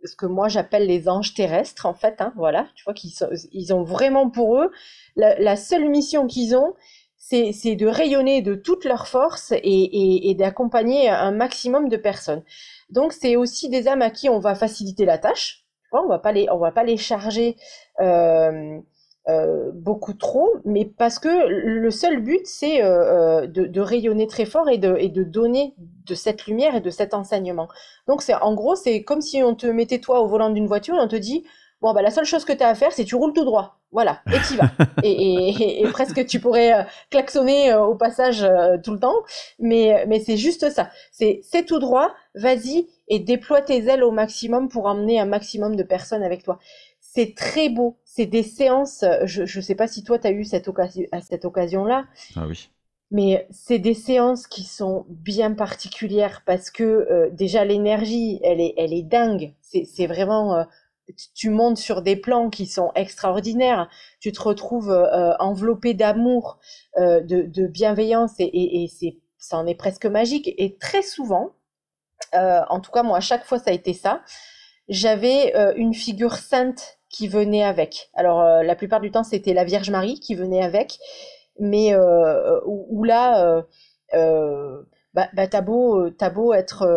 ce que moi j'appelle les anges terrestres en fait, hein, voilà, tu vois qu'ils ils ont vraiment pour eux la, seule mission qu'ils ont, c'est de rayonner de toute leur force et, et, d'accompagner un maximum de personnes. Donc c'est aussi des âmes à qui on va faciliter la tâche, on va pas les va pas les charger. Euh, beaucoup trop, mais parce que le seul but, c'est euh, euh, de, rayonner très fort et de, et de donner de cette lumière et de cet enseignement. Donc, c'est en gros, c'est comme si on te mettait toi au volant d'une voiture et on te dit, bon, bah, la seule chose que tu as à faire, c'est tu roules tout droit. Voilà, et tu vas. *laughs* et, et, presque tu pourrais klaxonner au passage tout le temps, mais, mais c'est juste ça. C'est tout droit, vas-y et déploie tes ailes au maximum pour emmener un maximum de personnes avec toi c'est très beau. C'est des séances. Je ne sais pas si toi, tu as eu cette, occasion, à cette occasion-là.
Ah oui.
Mais c'est des séances qui sont bien particulières parce que euh, déjà l'énergie, elle est, elle est dingue. C'est vraiment, euh, tu montes sur des plans qui sont extraordinaires. Tu te retrouves euh, enveloppé d'amour, de, de, bienveillance et, et, et c'est, ça en est presque magique. Et très souvent, en tout cas moi à chaque fois ça a été ça, j'avais une figure sainte qui venait avec. Alors euh, la plupart du temps c'était la Vierge Marie qui venait avec, mais euh, où, là, euh, bah, bah t'as beau, beau être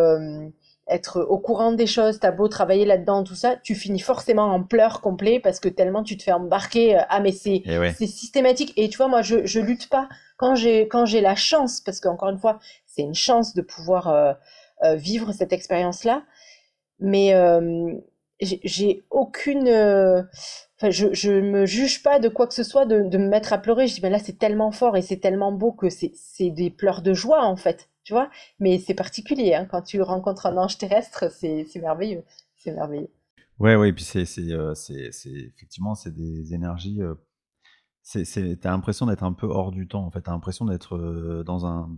être au courant des choses, t'as beau travailler là-dedans, tout ça, tu finis forcément en pleurs complet parce que tellement tu te fais embarquer. Ah mais c'est
Eh
c'est systématique. Et tu vois, moi je je lutte pas quand j'ai quand j'ai la chance, parce qu'encore une fois, c'est une chance de pouvoir euh, euh, vivre cette expérience-là. Mais euh, j'ai aucune, euh, enfin je je me juge pas de quoi que ce soit de de me mettre à pleurer. Je dis mais là c'est tellement fort et c'est tellement beau que c'est des pleurs de joie en fait tu vois. Mais c'est particulier, hein, quand tu rencontres un ange terrestre, c'est merveilleux, c'est merveilleux.
Ouais, ouais, et puis c'est euh, effectivement c'est des énergies. Euh, t'as l'impression d'être un peu hors du temps en fait. T'as l'impression d'être euh, dans un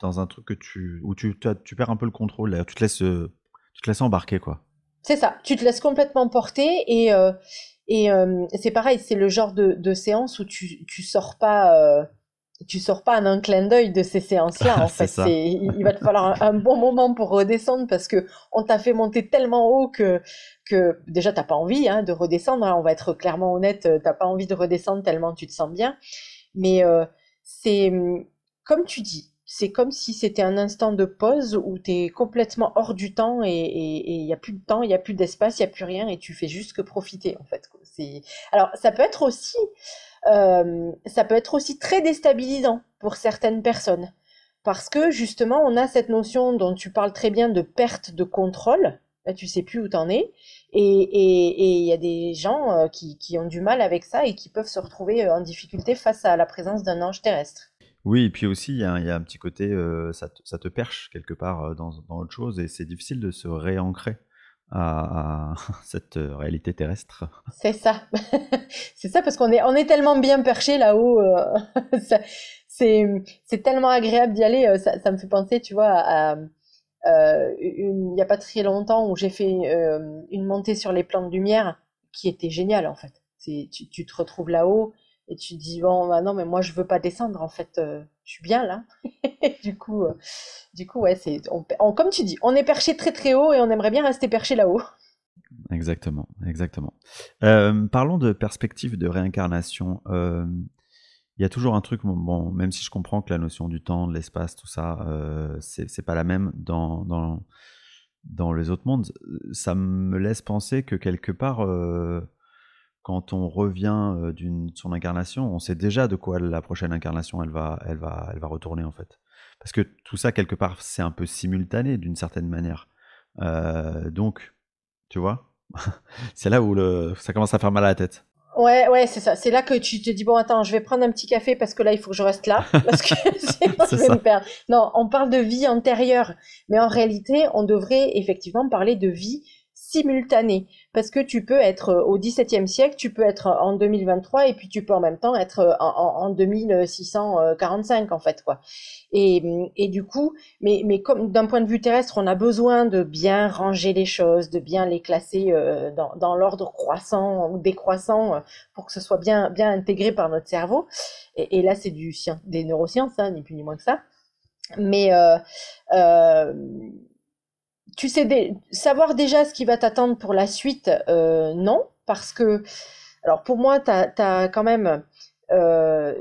dans un truc que tu où tu, tu, perds un peu le contrôle. Tu te laisses euh, tu te laisses embarquer quoi.
C'est ça. Tu te laisses complètement porter et euh, et c'est pareil. C'est le genre de, de séance où tu tu sors pas tu sors pas en un clin d'œil de ces séances-là. *laughs* En fait, il va te falloir un, bon moment pour redescendre parce que on t'a fait monter tellement haut que que déjà t'as pas envie hein, de redescendre. Hein. on va être clairement honnête, t'as pas envie de redescendre tellement tu te sens bien. Mais euh, c'est comme tu dis, c'est comme si c'était un instant de pause où tu es complètement hors du temps et il y a plus de temps, il y a plus d'espace, il y a plus rien et tu fais juste que profiter en fait. Alors ça peut être aussi euh, ça peut être aussi très déstabilisant pour certaines personnes. Parce que justement, on a cette notion dont tu parles très bien de perte de contrôle. Là, tu sais plus où t'en es. Et il y a des gens euh, qui, qui, ont du mal avec ça et qui peuvent se retrouver euh, en difficulté face à la présence d'un ange terrestre.
Oui, et puis aussi, il y, a un petit côté, ça, te, ça, perche quelque part dans, dans autre chose et c'est difficile de se réancrer à, *laughs* cette euh, réalité terrestre.
C'est ça. *laughs* c'est ça parce qu'on est, on est tellement bien perché là-haut. Euh, *laughs* c'est, tellement agréable d'y aller. Euh, ça, me fait penser, tu vois, à, il n'y a pas très longtemps où j'ai fait une montée sur les plans de lumière qui était géniale en fait. Tu, tu te retrouves là-haut et tu te dis bon bah non mais moi je veux pas descendre en fait euh, je suis bien là. *laughs* Du coup euh, du coup ouais c'est comme tu dis on est perché très très haut et on aimerait bien rester perché là-haut. *laughs*
Exactement exactement. Euh, parlons de perspective de réincarnation. Il y a toujours un truc bon même si je comprends que la notion du temps de l'espace tout ça c'est pas la même dans, dans dans les autres mondes ça me laisse penser que quelque part quand on revient d'une son incarnation, on sait déjà de quoi la prochaine incarnation elle va, elle va, elle va retourner en fait. Parce que tout ça quelque part c'est un peu simultané d'une certaine manière. donc, tu vois, *laughs* c'est là où le, ça commence à faire mal à la tête.
Ouais, ouais, c'est ça. C'est là que tu te dis bon, attends, je vais prendre un petit café parce que là, il faut que je reste là *laughs* parce que *laughs* sinon je vais me perdre. Non, on parle de vie antérieure, mais en réalité, on devrait effectivement parler de vie simultané parce que tu peux être euh, au XVIIe siècle, tu peux être en 2023 et puis tu peux en même temps être euh, en, en 2645 en fait quoi. Et, et du coup, mais, mais comme d'un point de vue terrestre, on a besoin de bien ranger les choses, de bien les classer euh, dans, dans l'ordre croissant ou décroissant pour que ce soit bien bien intégré par notre cerveau. Et, et là, c'est du des neurosciences, hein, ni plus ni moins que ça. Mais euh, euh, tu sais, savoir déjà ce qui va t'attendre pour la suite, euh, non, parce que, alors pour moi, tu as, quand même euh,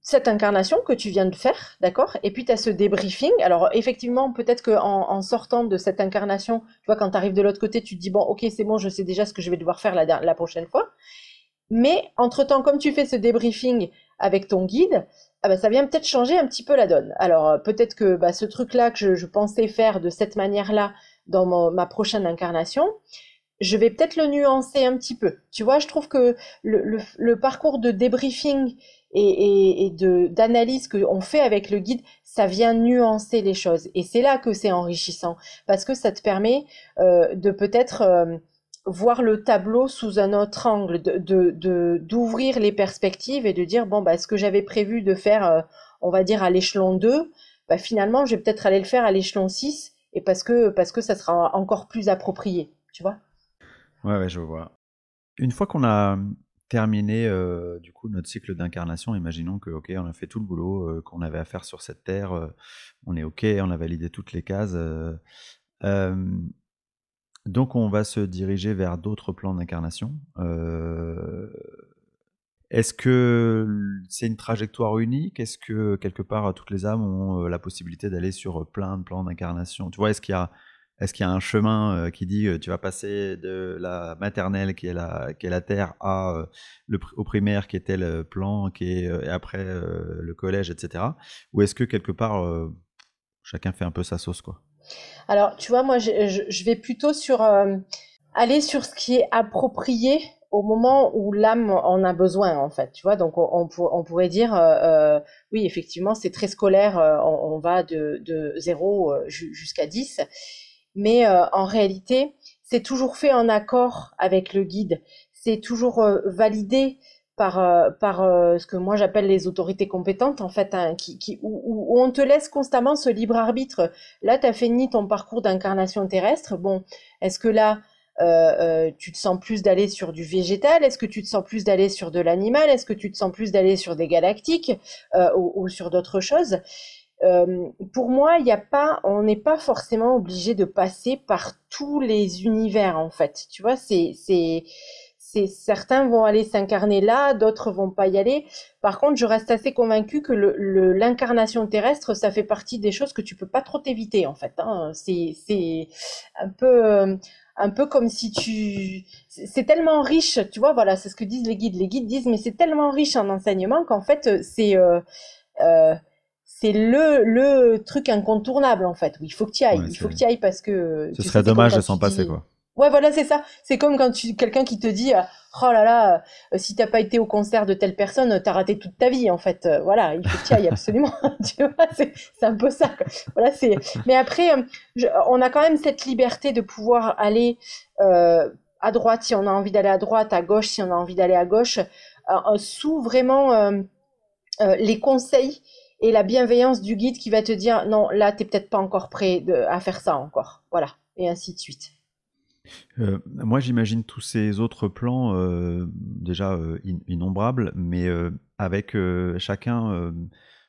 cette incarnation que tu viens de faire, d'accord Et puis tu as ce débriefing. Alors effectivement, peut-être qu'en en sortant de cette incarnation, tu vois, quand tu arrives de l'autre côté, tu te dis, bon, ok, c'est bon, je sais déjà ce que je vais devoir faire la, la prochaine fois. Mais entre-temps, comme tu fais ce débriefing avec ton guide, ah bah, ça vient peut-être changer un petit peu la donne. Alors euh, peut-être que bah, ce truc-là que je, pensais faire de cette manière-là dans ma prochaine incarnation, je vais peut-être le nuancer un petit peu. Tu vois, je trouve que le, parcours de débriefing et, de d'analyse qu'on fait avec le guide, ça vient nuancer les choses. Et c'est là que c'est enrichissant, parce que ça te permet euh, de peut-être... Euh, voir le tableau sous un autre angle, de d'ouvrir les perspectives et de dire bon bah ce que j'avais prévu de faire, euh, on va dire à l'échelon 2, bah finalement je vais peut-être aller le faire à l'échelon 6 et parce que parce que ça sera encore plus approprié, tu vois?
Ouais je vois. Une fois qu'on a terminé euh, du coup notre cycle d'incarnation, imaginons que ok on a fait tout le boulot euh, qu'on avait à faire sur cette terre, on est ok, on a validé toutes les cases. Donc on va se diriger vers d'autres plans d'incarnation. Euh, est-ce que c'est une trajectoire unique? Est-ce que quelque part toutes les âmes ont euh, la possibilité d'aller sur plein de plans d'incarnation? Tu vois, est-ce qu'il y a un chemin qui dit tu vas passer de la maternelle qui est la, est terre au primaire qui était le plan, est et après le collège, etc. Ou est-ce que quelque part chacun fait un peu sa sauce quoi?
Alors tu vois, moi je, je vais plutôt sur aller sur ce qui est approprié au moment où l'âme en a besoin en fait. Tu vois donc on, on, pourrait dire euh, euh, oui effectivement c'est très scolaire euh, on, va de, de 0 jusqu'à 10 mais en réalité c'est toujours fait en accord avec le guide. C'est toujours validé par par ce que moi j'appelle les autorités compétentes en fait hein, qui, qui où, on te laisse constamment ce libre arbitre. Là tu as fini ton parcours d'incarnation terrestre. Bon est-ce que là euh, euh, tu te sens plus d'aller sur du végétal? Est-ce que tu te sens plus d'aller sur de l'animal? Est-ce que tu te sens plus d'aller sur des galactiques euh, ou, sur d'autres choses? Pour moi, il a pas, on n'est pas forcément obligé de passer par tous les univers en fait. Tu vois, c'est c'est certains vont aller s'incarner là, d'autres vont pas y aller. Par contre, je reste assez convaincue que l'incarnation le, terrestre, ça fait partie des choses que tu peux pas trop t'éviter en fait. Hein. C'est un peu un peu comme si tu c'est tellement riche tu vois voilà c'est ce que disent les guides les guides disent mais c'est tellement riche en enseignement qu'en fait euh, c'est euh, euh, c'est le le truc incontournable en fait il faut que tu ailles il faut que tu ailles parce que
ce serait dommage de s'en passer quoi
Ouais, voilà, c'est ça. C'est comme quand quelqu'un qui te dit euh, "Oh là là, euh, si t'as pas été au concert de telle personne, t'as raté toute ta vie." En fait, euh, voilà, il faut ailles absolument. *laughs* tu vois, c'est un peu ça. Voilà, c'est. Mais après, on a quand même cette liberté de pouvoir aller à droite si on a envie d'aller à droite, à gauche si on a envie d'aller à gauche, sous vraiment les conseils et la bienveillance du guide qui va te dire "Non, là, t'es peut-être pas encore prêt à faire ça encore." Voilà, et ainsi de suite.
Euh, moi, j'imagine tous ces autres plans euh, déjà euh, innombrables, mais avec chacun,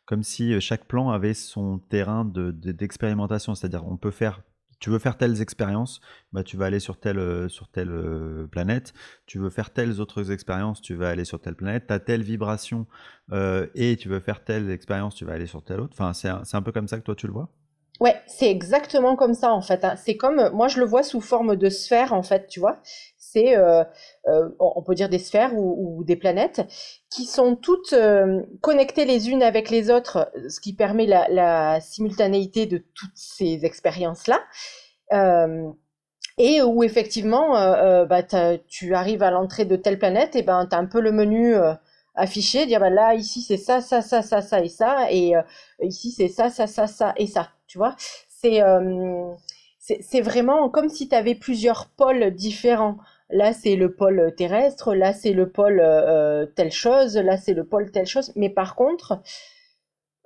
comme si chaque plan avait son terrain d'expérimentation. C'est-à-dire, on peut faire, tu veux faire telles expériences, bah, tu vas aller sur telle, sur telle planète. Tu veux faire telles autres expériences, tu vas aller sur telle planète. Tu as telle vibration et tu veux faire telle expérience, tu vas aller sur telle autre. Enfin, c'est un, un peu comme ça que toi tu le vois?
Ouais, c'est exactement comme ça en fait. Hein. C'est comme, moi je le vois sous forme de sphère en fait, tu vois. C'est, euh, euh, on peut dire des sphères ou, des planètes qui sont toutes euh, connectées les unes avec les autres, ce qui permet la, simultanéité de toutes ces expériences-là. et où effectivement, bah, tu arrives à l'entrée de telle planète, et ben tu as un peu le menu affiché, dire bah, là ici c'est ça, ça, ça, ça, ça et ça, et ici c'est ça, ça, ça, ça et ça tu vois. Euh, c'est c'est vraiment comme si tu avais plusieurs pôles différents. Là, c'est le pôle terrestre, là, c'est le pôle euh, telle chose, là, c'est le pôle telle chose. Mais par contre,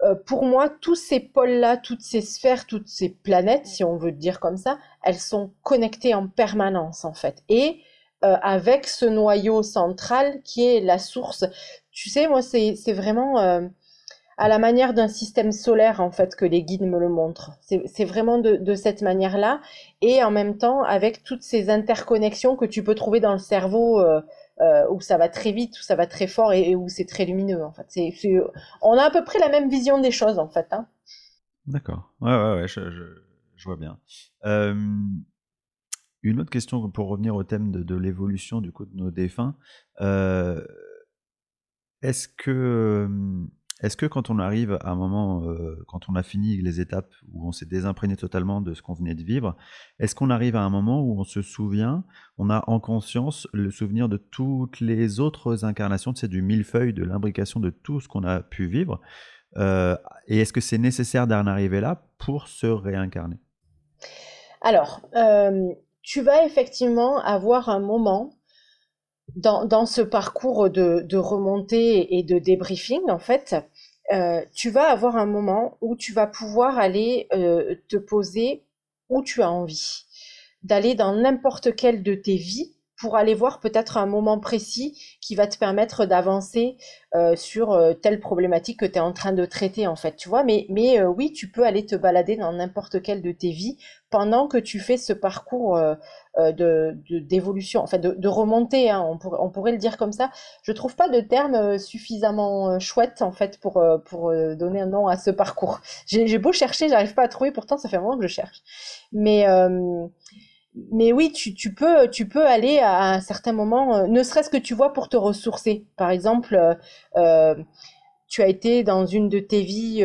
euh, pour moi, tous ces pôles-là, toutes ces sphères, toutes ces planètes, si on veut dire comme ça, elles sont connectées en permanence, en fait. Et avec ce noyau central qui est la source. Tu sais, moi, c'est vraiment à la manière d'un système solaire en fait que les guides me le montrent. C'est vraiment de, cette manière-là et en même temps avec toutes ces interconnexions que tu peux trouver dans le cerveau euh, euh, où ça va très vite, où ça va très fort et, où c'est très lumineux en fait. C'est on a à peu près la même vision des choses en fait. Hein.
D'accord. Ouais ouais ouais, je, vois bien. Euh, une autre question pour revenir au thème de, de l'évolution du coup de nos défunts. Est-ce que est-ce que quand on arrive à un moment, euh, quand on a fini les étapes où on s'est désimprégné totalement de ce qu'on venait de vivre, est-ce qu'on arrive à un moment où on se souvient, on a en conscience le souvenir de toutes les autres incarnations, c'est du millefeuille, de l'imbrication de tout ce qu'on a pu vivre euh, Et est-ce que c'est nécessaire d'en arriver là pour se réincarner?
Alors, euh, tu vas effectivement avoir un moment dans, ce parcours de, remontée et de débriefing, en fait, euh, tu vas avoir un moment où tu vas pouvoir aller euh, te poser où tu as envie, d'aller dans n'importe quelle de tes vies pour aller voir peut-être un moment précis qui va te permettre d'avancer euh, sur euh, telle problématique que tu es en train de traiter en fait, tu vois. Mais, mais euh, oui, tu peux aller te balader dans n'importe quelle de tes vies pendant que tu fais ce parcours de d'évolution, en fait, de, de remontée, hein, on, on, pourrait le dire comme ça. Je trouve pas de terme suffisamment chouette en fait pour, pour donner un nom à ce parcours. J'ai beau chercher, j'arrive pas à trouver, pourtant ça fait un moment que je cherche. Mais mais oui, tu, peux, tu peux aller à un certain moment, euh, ne serait-ce que tu vois pour te ressourcer. Par exemple, euh, euh tu as été dans une de tes vies,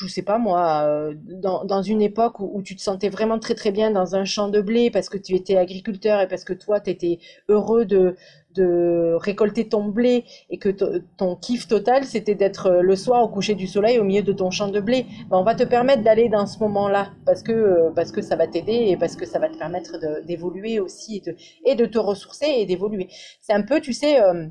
je sais pas moi, dans, dans une époque où, tu te sentais vraiment très très bien dans un champ de blé parce que tu étais agriculteur et parce que toi, tu étais heureux de, de récolter ton blé et que ton kiff total, c'était d'être euh, le soir au coucher du soleil au milieu de ton champ de blé, ben, on va te permettre d'aller dans ce moment-là parce que, euh, parce que ça va t'aider et parce que ça va te permettre d'évoluer aussi et de, et de, te ressourcer et d'évoluer. C'est un peu, tu sais, euh,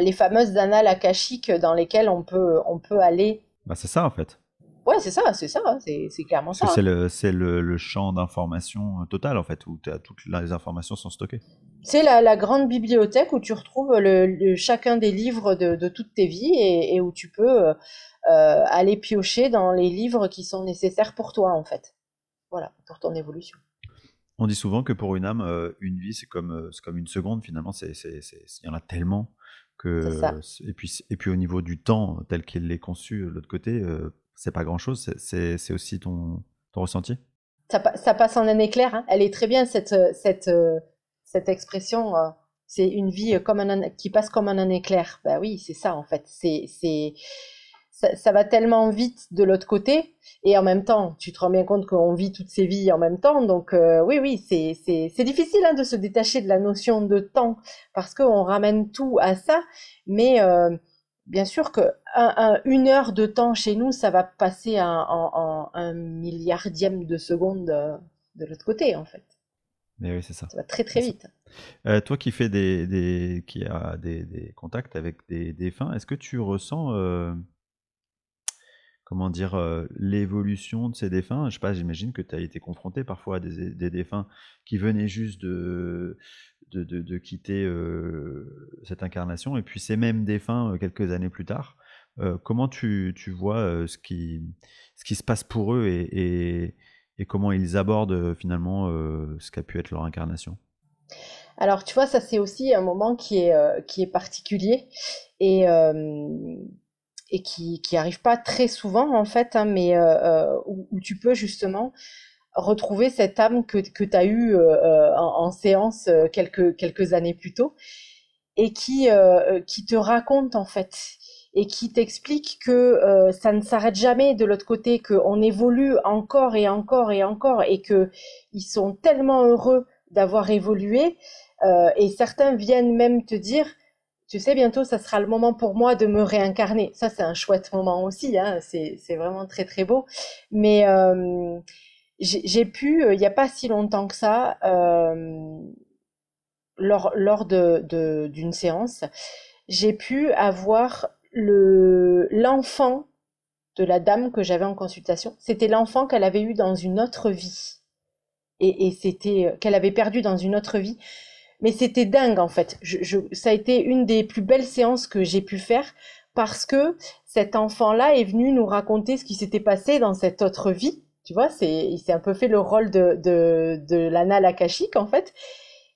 les fameuses annales akashiques dans lesquelles on peut, on peut aller.
Bah, c'est ça en fait.
Ouais, c'est ça, c'est ça, c'est clairement ça.
C'est le, le, le, champ d'information total en fait, où toutes les informations sont stockées.
C'est la, la, grande bibliothèque où tu retrouves le, chacun des livres de, de toutes tes vies et, et où tu peux euh, euh, aller piocher dans les livres qui sont nécessaires pour toi en fait. Voilà, pour ton évolution.
On dit souvent que pour une âme, euh, une vie c'est comme, c'est comme une seconde finalement, il y en a tellement que... Et puis, et puis au niveau du temps tel qu'il est conçu de l'autre côté, c'est pas grand chose, c'est aussi ton, ton ressenti?
Ça, ça, passe en un éclair, hein. elle est très bien cette, cette, cette expression. Euh, c'est une vie comme un, qui passe comme un, éclair. Ben oui, c'est ça en fait. C'est, c'est, ça, ça, va tellement vite de l'autre côté et en même temps, tu te rends bien compte qu'on vit toutes ces vies en même temps. Donc euh, oui, oui, c'est, difficile hein, de se détacher de la notion de temps parce qu'on ramène tout à ça. Mais euh, bien sûr que un, une heure de temps chez nous, ça va passer en, un milliardième de seconde de l'autre côté en fait.
Mais oui, c'est ça.
Ça va très très vite.
Euh, toi qui fais des, des qui a des, des, contacts avec des défunts, est-ce que tu ressens euh, comment dire euh, l'évolution de ces défunts Je sais pas, j'imagine que tu as été confronté parfois à des, des défunts qui venaient juste de de, de, quitter cette incarnation et puis ces mêmes défunts quelques années plus tard. comment tu, tu vois ce qui ce qui se passe pour eux et, et et comment ils abordent euh, finalement euh, ce qu'a pu être leur incarnation?
Alors, tu vois, ça c'est aussi un moment qui est, euh, qui est particulier et, et qui, qui arrive pas très souvent en fait, hein, mais où, tu peux justement retrouver cette âme que, que tu as eue en, en, séance quelques, quelques années plus tôt et qui, qui te raconte en fait et qui t'explique que euh, ça ne s'arrête jamais de l'autre côté, qu'on évolue encore et encore et encore, et que ils sont tellement heureux d'avoir évolué. Euh, et certains viennent même te dire, tu sais, bientôt, ça sera le moment pour moi de me réincarner. Ça, c'est un chouette moment aussi. Hein, c'est vraiment très très beau. Mais euh, j'ai pu, il n'y a pas si longtemps que ça, lors, lors d'une séance, j'ai pu avoir le l'enfant de la dame que j'avais en consultation, c'était l'enfant qu'elle avait eu dans une autre vie. Et, et c'était euh, qu'elle avait perdu dans une autre vie. Mais c'était dingue en fait. Ça a été une des plus belles séances que j'ai pu faire parce que cet enfant-là est venu nous raconter ce qui s'était passé dans cette autre vie. Tu vois, c'est, il s'est un peu fait le rôle de, de, de en fait.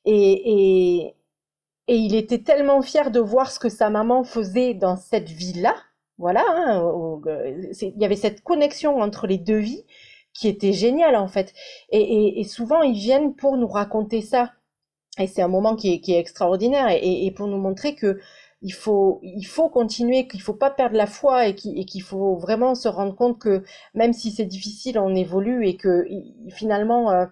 Et, et, et il était tellement fier de voir ce que sa maman faisait dans cette vie-là. Voilà, hein, il y avait cette connexion entre les deux vies qui était géniale en fait. Et, souvent ils viennent pour nous raconter ça. Et c'est un moment qui est, extraordinaire et, pour nous montrer que il faut, il faut continuer, qu'il faut pas perdre la foi et qu'il faut vraiment se rendre compte que même si c'est difficile, on évolue et que finalement euh,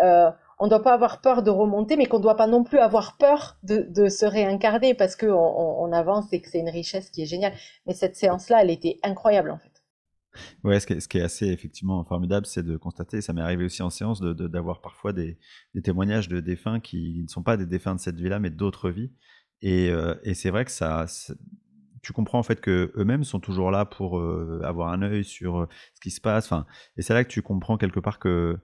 euh, on ne doit pas avoir peur de remonter, mais qu'on ne doit pas non plus avoir peur de, se réincarner parce qu'on on, avance et que c'est une richesse qui est géniale. Mais cette séance-là, elle était incroyable en fait.
Ouais, ce qui, est, assez effectivement formidable, c'est de constater, ça m'est arrivé aussi en séance, d'avoir parfois des, témoignages de défunts qui ne sont pas des défunts de cette vie-là, mais d'autres vies. Euh, et, c'est vrai que ça, tu comprends en fait que eux-mêmes sont toujours là pour euh, avoir un œil sur euh, ce qui se passe. Enfin, et c'est là que tu comprends quelque part que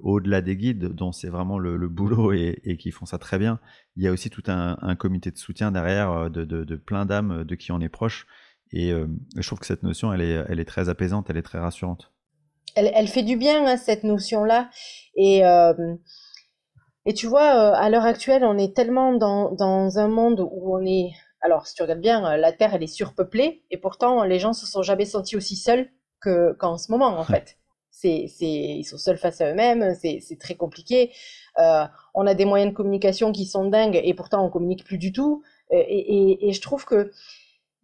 au-delà des guides, dont c'est vraiment le, boulot et, qui font ça très bien, il y a aussi tout un, comité de soutien derrière de, plein d'âmes de qui on est proche. Et je trouve que cette notion, elle est, elle est très apaisante, elle est très rassurante.
Elle, fait du bien, hein, cette notion-là. Et, et tu vois, à l'heure actuelle, on est tellement dans, dans un monde où on est alors, si tu regardes bien, euh, la Terre, elle est surpeuplée, et pourtant, les gens se sont jamais sentis aussi seuls que, qu'en ce moment, en fait. C'est, ils sont seuls face à eux-mêmes, c'est, très compliqué. Euh, on a des moyens de communication qui sont dingues, et pourtant, on communique plus du tout. Euh, et, et, et je trouve que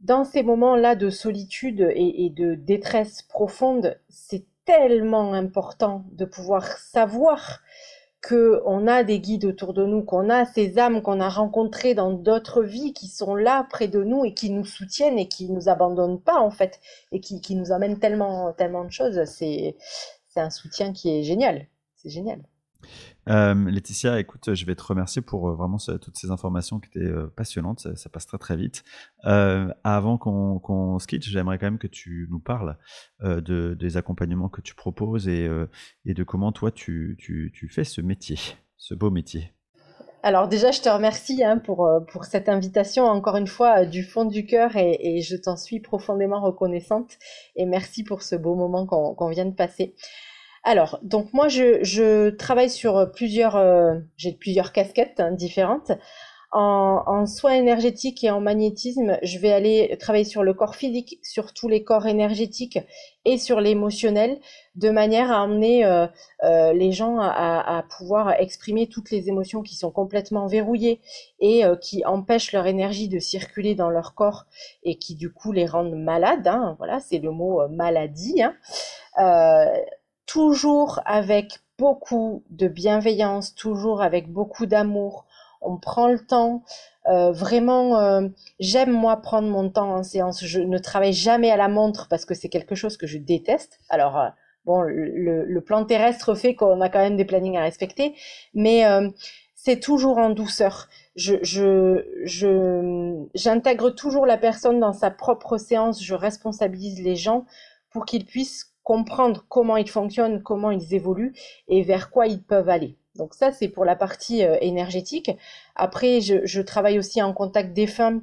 dans ces moments-là de solitude et, de détresse profonde, c'est tellement important de pouvoir savoir qu'on a des guides autour de nous, qu'on a ces âmes qu'on a rencontrées dans d'autres vies qui sont là près de nous et qui nous soutiennent et qui nous abandonnent pas en fait et qui, qui nous amènent tellement tellement de choses. C'est c'est un soutien qui est génial. C'est génial.
Euh, Laetitia, écoute, je vais te remercier pour euh, vraiment toutes ces informations qui étaient euh, passionnantes. Ça, passe très très vite. avant qu'on se quitte, j'aimerais quand même que tu nous parles de, des accompagnements que tu proposes et, de comment toi tu, fais ce métier, ce beau métier.
Alors déjà, je te remercie hein, pour, cette invitation, encore une fois, du fond du cœur, et je t'en suis profondément reconnaissante. Et merci pour ce beau moment qu'on vient de passer. Alors, donc moi, je, travaille sur plusieurs, euh, j'ai plusieurs casquettes hein, différentes. En, soins énergétiques et en magnétisme, je vais aller travailler sur le corps physique, sur tous les corps énergétiques et sur l'émotionnel, de manière à emmener euh, euh, les gens à, pouvoir exprimer toutes les émotions qui sont complètement verrouillées et qui empêchent leur énergie de circuler dans leur corps et qui du coup les rendent malades. Hein. voilà, c'est le mot maladie. Hein toujours avec beaucoup de bienveillance, toujours avec beaucoup d'amour. On prend le temps. Euh, vraiment, euh, j'aime moi prendre mon temps en séance. Je ne travaille jamais à la montre parce que c'est quelque chose que je déteste. Alors, euh, bon, le, plan terrestre fait qu'on a quand même des plannings à respecter, mais c'est toujours en douceur. Je, je, j'intègre toujours la personne dans sa propre séance. Je responsabilise les gens pour qu'ils puissent comprendre comment ils fonctionnent, comment ils évoluent et vers quoi ils peuvent aller. Donc ça, c'est pour la partie euh, énergétique. Après, je, travaille aussi en contact des femmes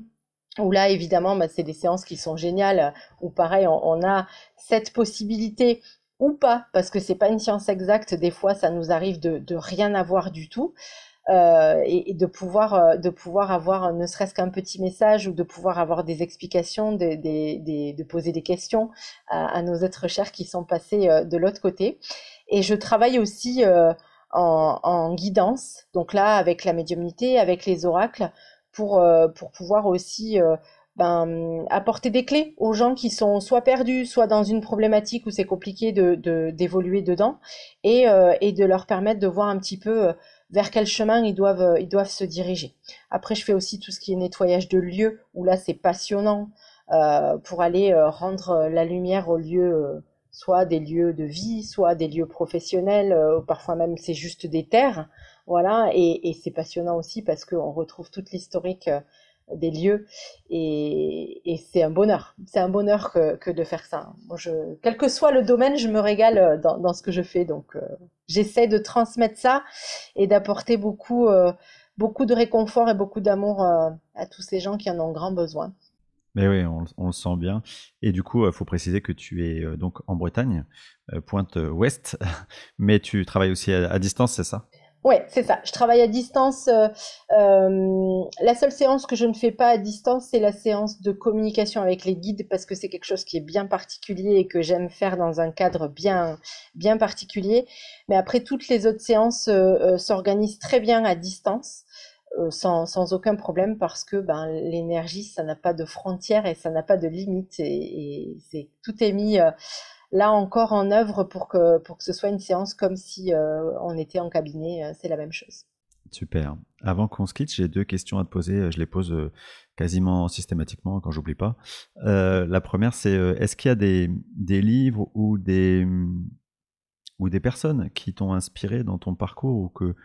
où là, évidemment, bah, c'est des séances qui sont géniales, où pareil, on, a cette possibilité ou pas, parce que c'est pas une science exacte, des fois, ça nous arrive de rien avoir du tout. Euh, et, de pouvoir euh, de pouvoir avoir ne serait-ce qu'un petit message ou de pouvoir avoir des explications, de, de, de poser des questions à, nos êtres chers qui sont passés euh, de l'autre côté. Et je travaille aussi en, en, guidance, donc là avec la médiumnité, avec les oracles, pour pour pouvoir aussi ben, apporter des clés aux gens qui sont soit perdus, soit dans une problématique où c'est compliqué de d'évoluer dedans, et, et de leur permettre de voir un petit peu vers quel chemin ils doivent, euh, ils doivent se diriger. Après, je fais aussi tout ce qui est nettoyage de lieux, où là, c'est passionnant euh, pour aller euh, rendre la lumière aux lieux, soit des lieux de vie, soit des lieux professionnels, parfois même c'est juste des terres. Voilà, et, et c'est passionnant aussi parce qu'on retrouve toute l'historique des lieux et, c'est un bonheur. C'est un bonheur que, que, de faire ça. quel que soit le domaine, je me régale euh, dans, dans ce que je fais. Donc, euh, j'essaie de transmettre ça et d'apporter beaucoup, euh, beaucoup de réconfort et beaucoup d'amour à tous ces gens qui en ont grand besoin.
Mais oui, on, on le sent bien. Et du coup, il faut préciser que tu es donc en Bretagne, pointe ouest, *laughs* mais tu travailles aussi à distance, c'est ça?
Ouais, c'est ça. Je travaille à distance. Euh, euh, la seule séance que je ne fais pas à distance, c'est la séance de communication avec les guides parce que c'est quelque chose qui est bien particulier et que j'aime faire dans un cadre bien, bien particulier. Mais après, toutes les autres séances euh, s'organisent très bien à distance. sans, sans aucun problème parce que ben, l'énergie, ça n'a pas de frontières et ça n'a pas de limites et, tout est mis là encore en œuvre pour que, pour que ce soit une séance comme si euh, on était en cabinet. Euh, c'est la même chose.
Super. Avant qu'on se quitte, j'ai deux questions à te poser. Je les pose euh, quasiment systématiquement quand j'oublie pas. la première, c'est est-ce qu'il y a des, des, livres ou des, ou des personnes qui t'ont inspiré dans ton parcours ou que,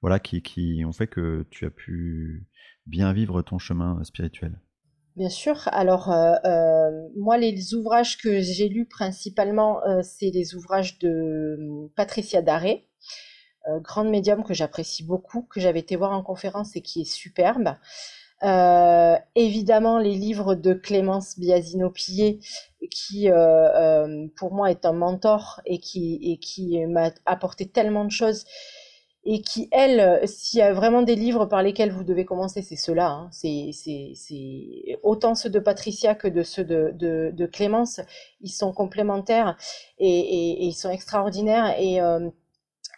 voilà, qui, qui ont fait que tu as pu bien vivre ton chemin spirituel?
Bien sûr. Alors, euh, euh, moi, les ouvrages que j'ai lus principalement, euh, c'est les ouvrages de Patricia Daré. grande médium que j'apprécie beaucoup, que j'avais été voir en conférence et qui est superbe. Évidemment, les livres de Clémence Biasino-Pillet, qui pour moi est un mentor et qui, et qui m'a apporté tellement de choses. Et qui, elle, s'il y a vraiment des livres par lesquels vous devez commencer, c'est ceux-là. Hein. C'est, c'est, autant ceux de Patricia que de ceux de, de, de Clémence. Ils sont complémentaires et, et, et ils sont extraordinaires. Et euh,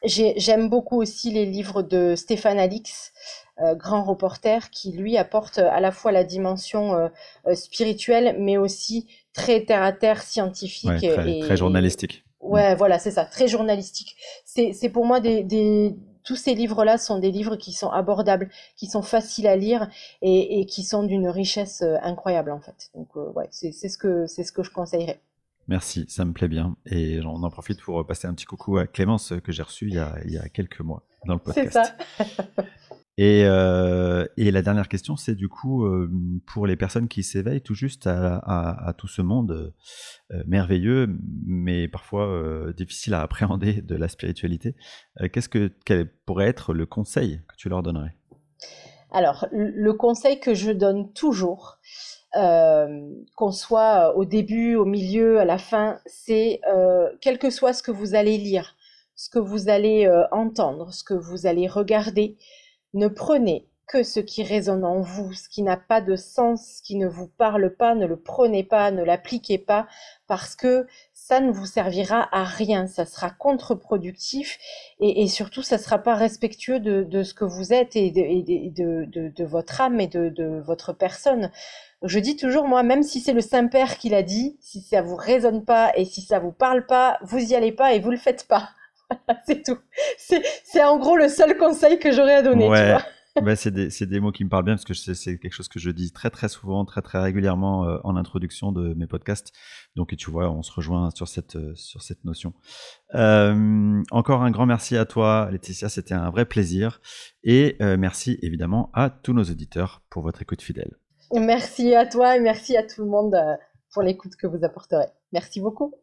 j'aime beaucoup aussi les livres de Stéphane Alix. Euh, grand reporter qui lui apporte à la fois la dimension euh, euh, spirituelle mais aussi très terre à terre scientifique
très, et, très, journalistique.
Ouais, voilà, c'est ça, très journalistique. C'est pour moi des, des tous ces livres-là sont des livres qui sont abordables, qui sont faciles à lire et, et qui sont d'une richesse incroyable en fait. Donc ouais, c'est ce que c'est ce que je conseillerais.
Merci, ça me plaît bien. Et on en profite pour passer un petit coucou à Clémence que j'ai reçu il y, a, il y a quelques mois dans le podcast. C'est ça. *laughs* Et, euh, et, la dernière question, c'est du coup euh, pour les personnes qui s'éveillent tout juste à, tout ce monde euh, merveilleux, mais parfois difficile à appréhender de la spiritualité. Qu'est-ce que quel pourrait être le conseil que tu leur donnerais?
Alors, le conseil que je donne toujours, qu'on soit au début, au milieu, à la fin, c'est quel que soit ce que vous allez lire, ce que vous allez entendre, ce que vous allez regarder, ne prenez que ce qui résonne en vous, ce qui n'a pas de sens, ce qui ne vous parle pas, ne le prenez pas, ne l'appliquez pas, parce que ça ne vous servira à rien, ça sera contre-productif et, surtout ça ne sera pas respectueux de, ce que vous êtes et de, votre âme et de, votre personne. Je dis toujours, moi, même si c'est le Saint-Père qui l'a dit, si ça vous résonne pas et si ça vous parle pas, vous y allez pas et vous le faites pas. *laughs* c'est tout. C'est en gros le seul conseil que j'aurais à donner. *laughs*
bah, c'est des, des, mots qui me parlent bien parce que c'est quelque chose que je dis très très souvent, très très régulièrement euh, en introduction de mes podcasts. Donc tu vois, on se rejoint sur cette, euh, sur cette notion. Euh, encore un grand merci à toi Laetitia, c'était un vrai plaisir. Et merci évidemment à tous nos auditeurs pour votre écoute fidèle.
Merci à toi et merci à tout le monde pour l'écoute que vous apporterez. Merci beaucoup.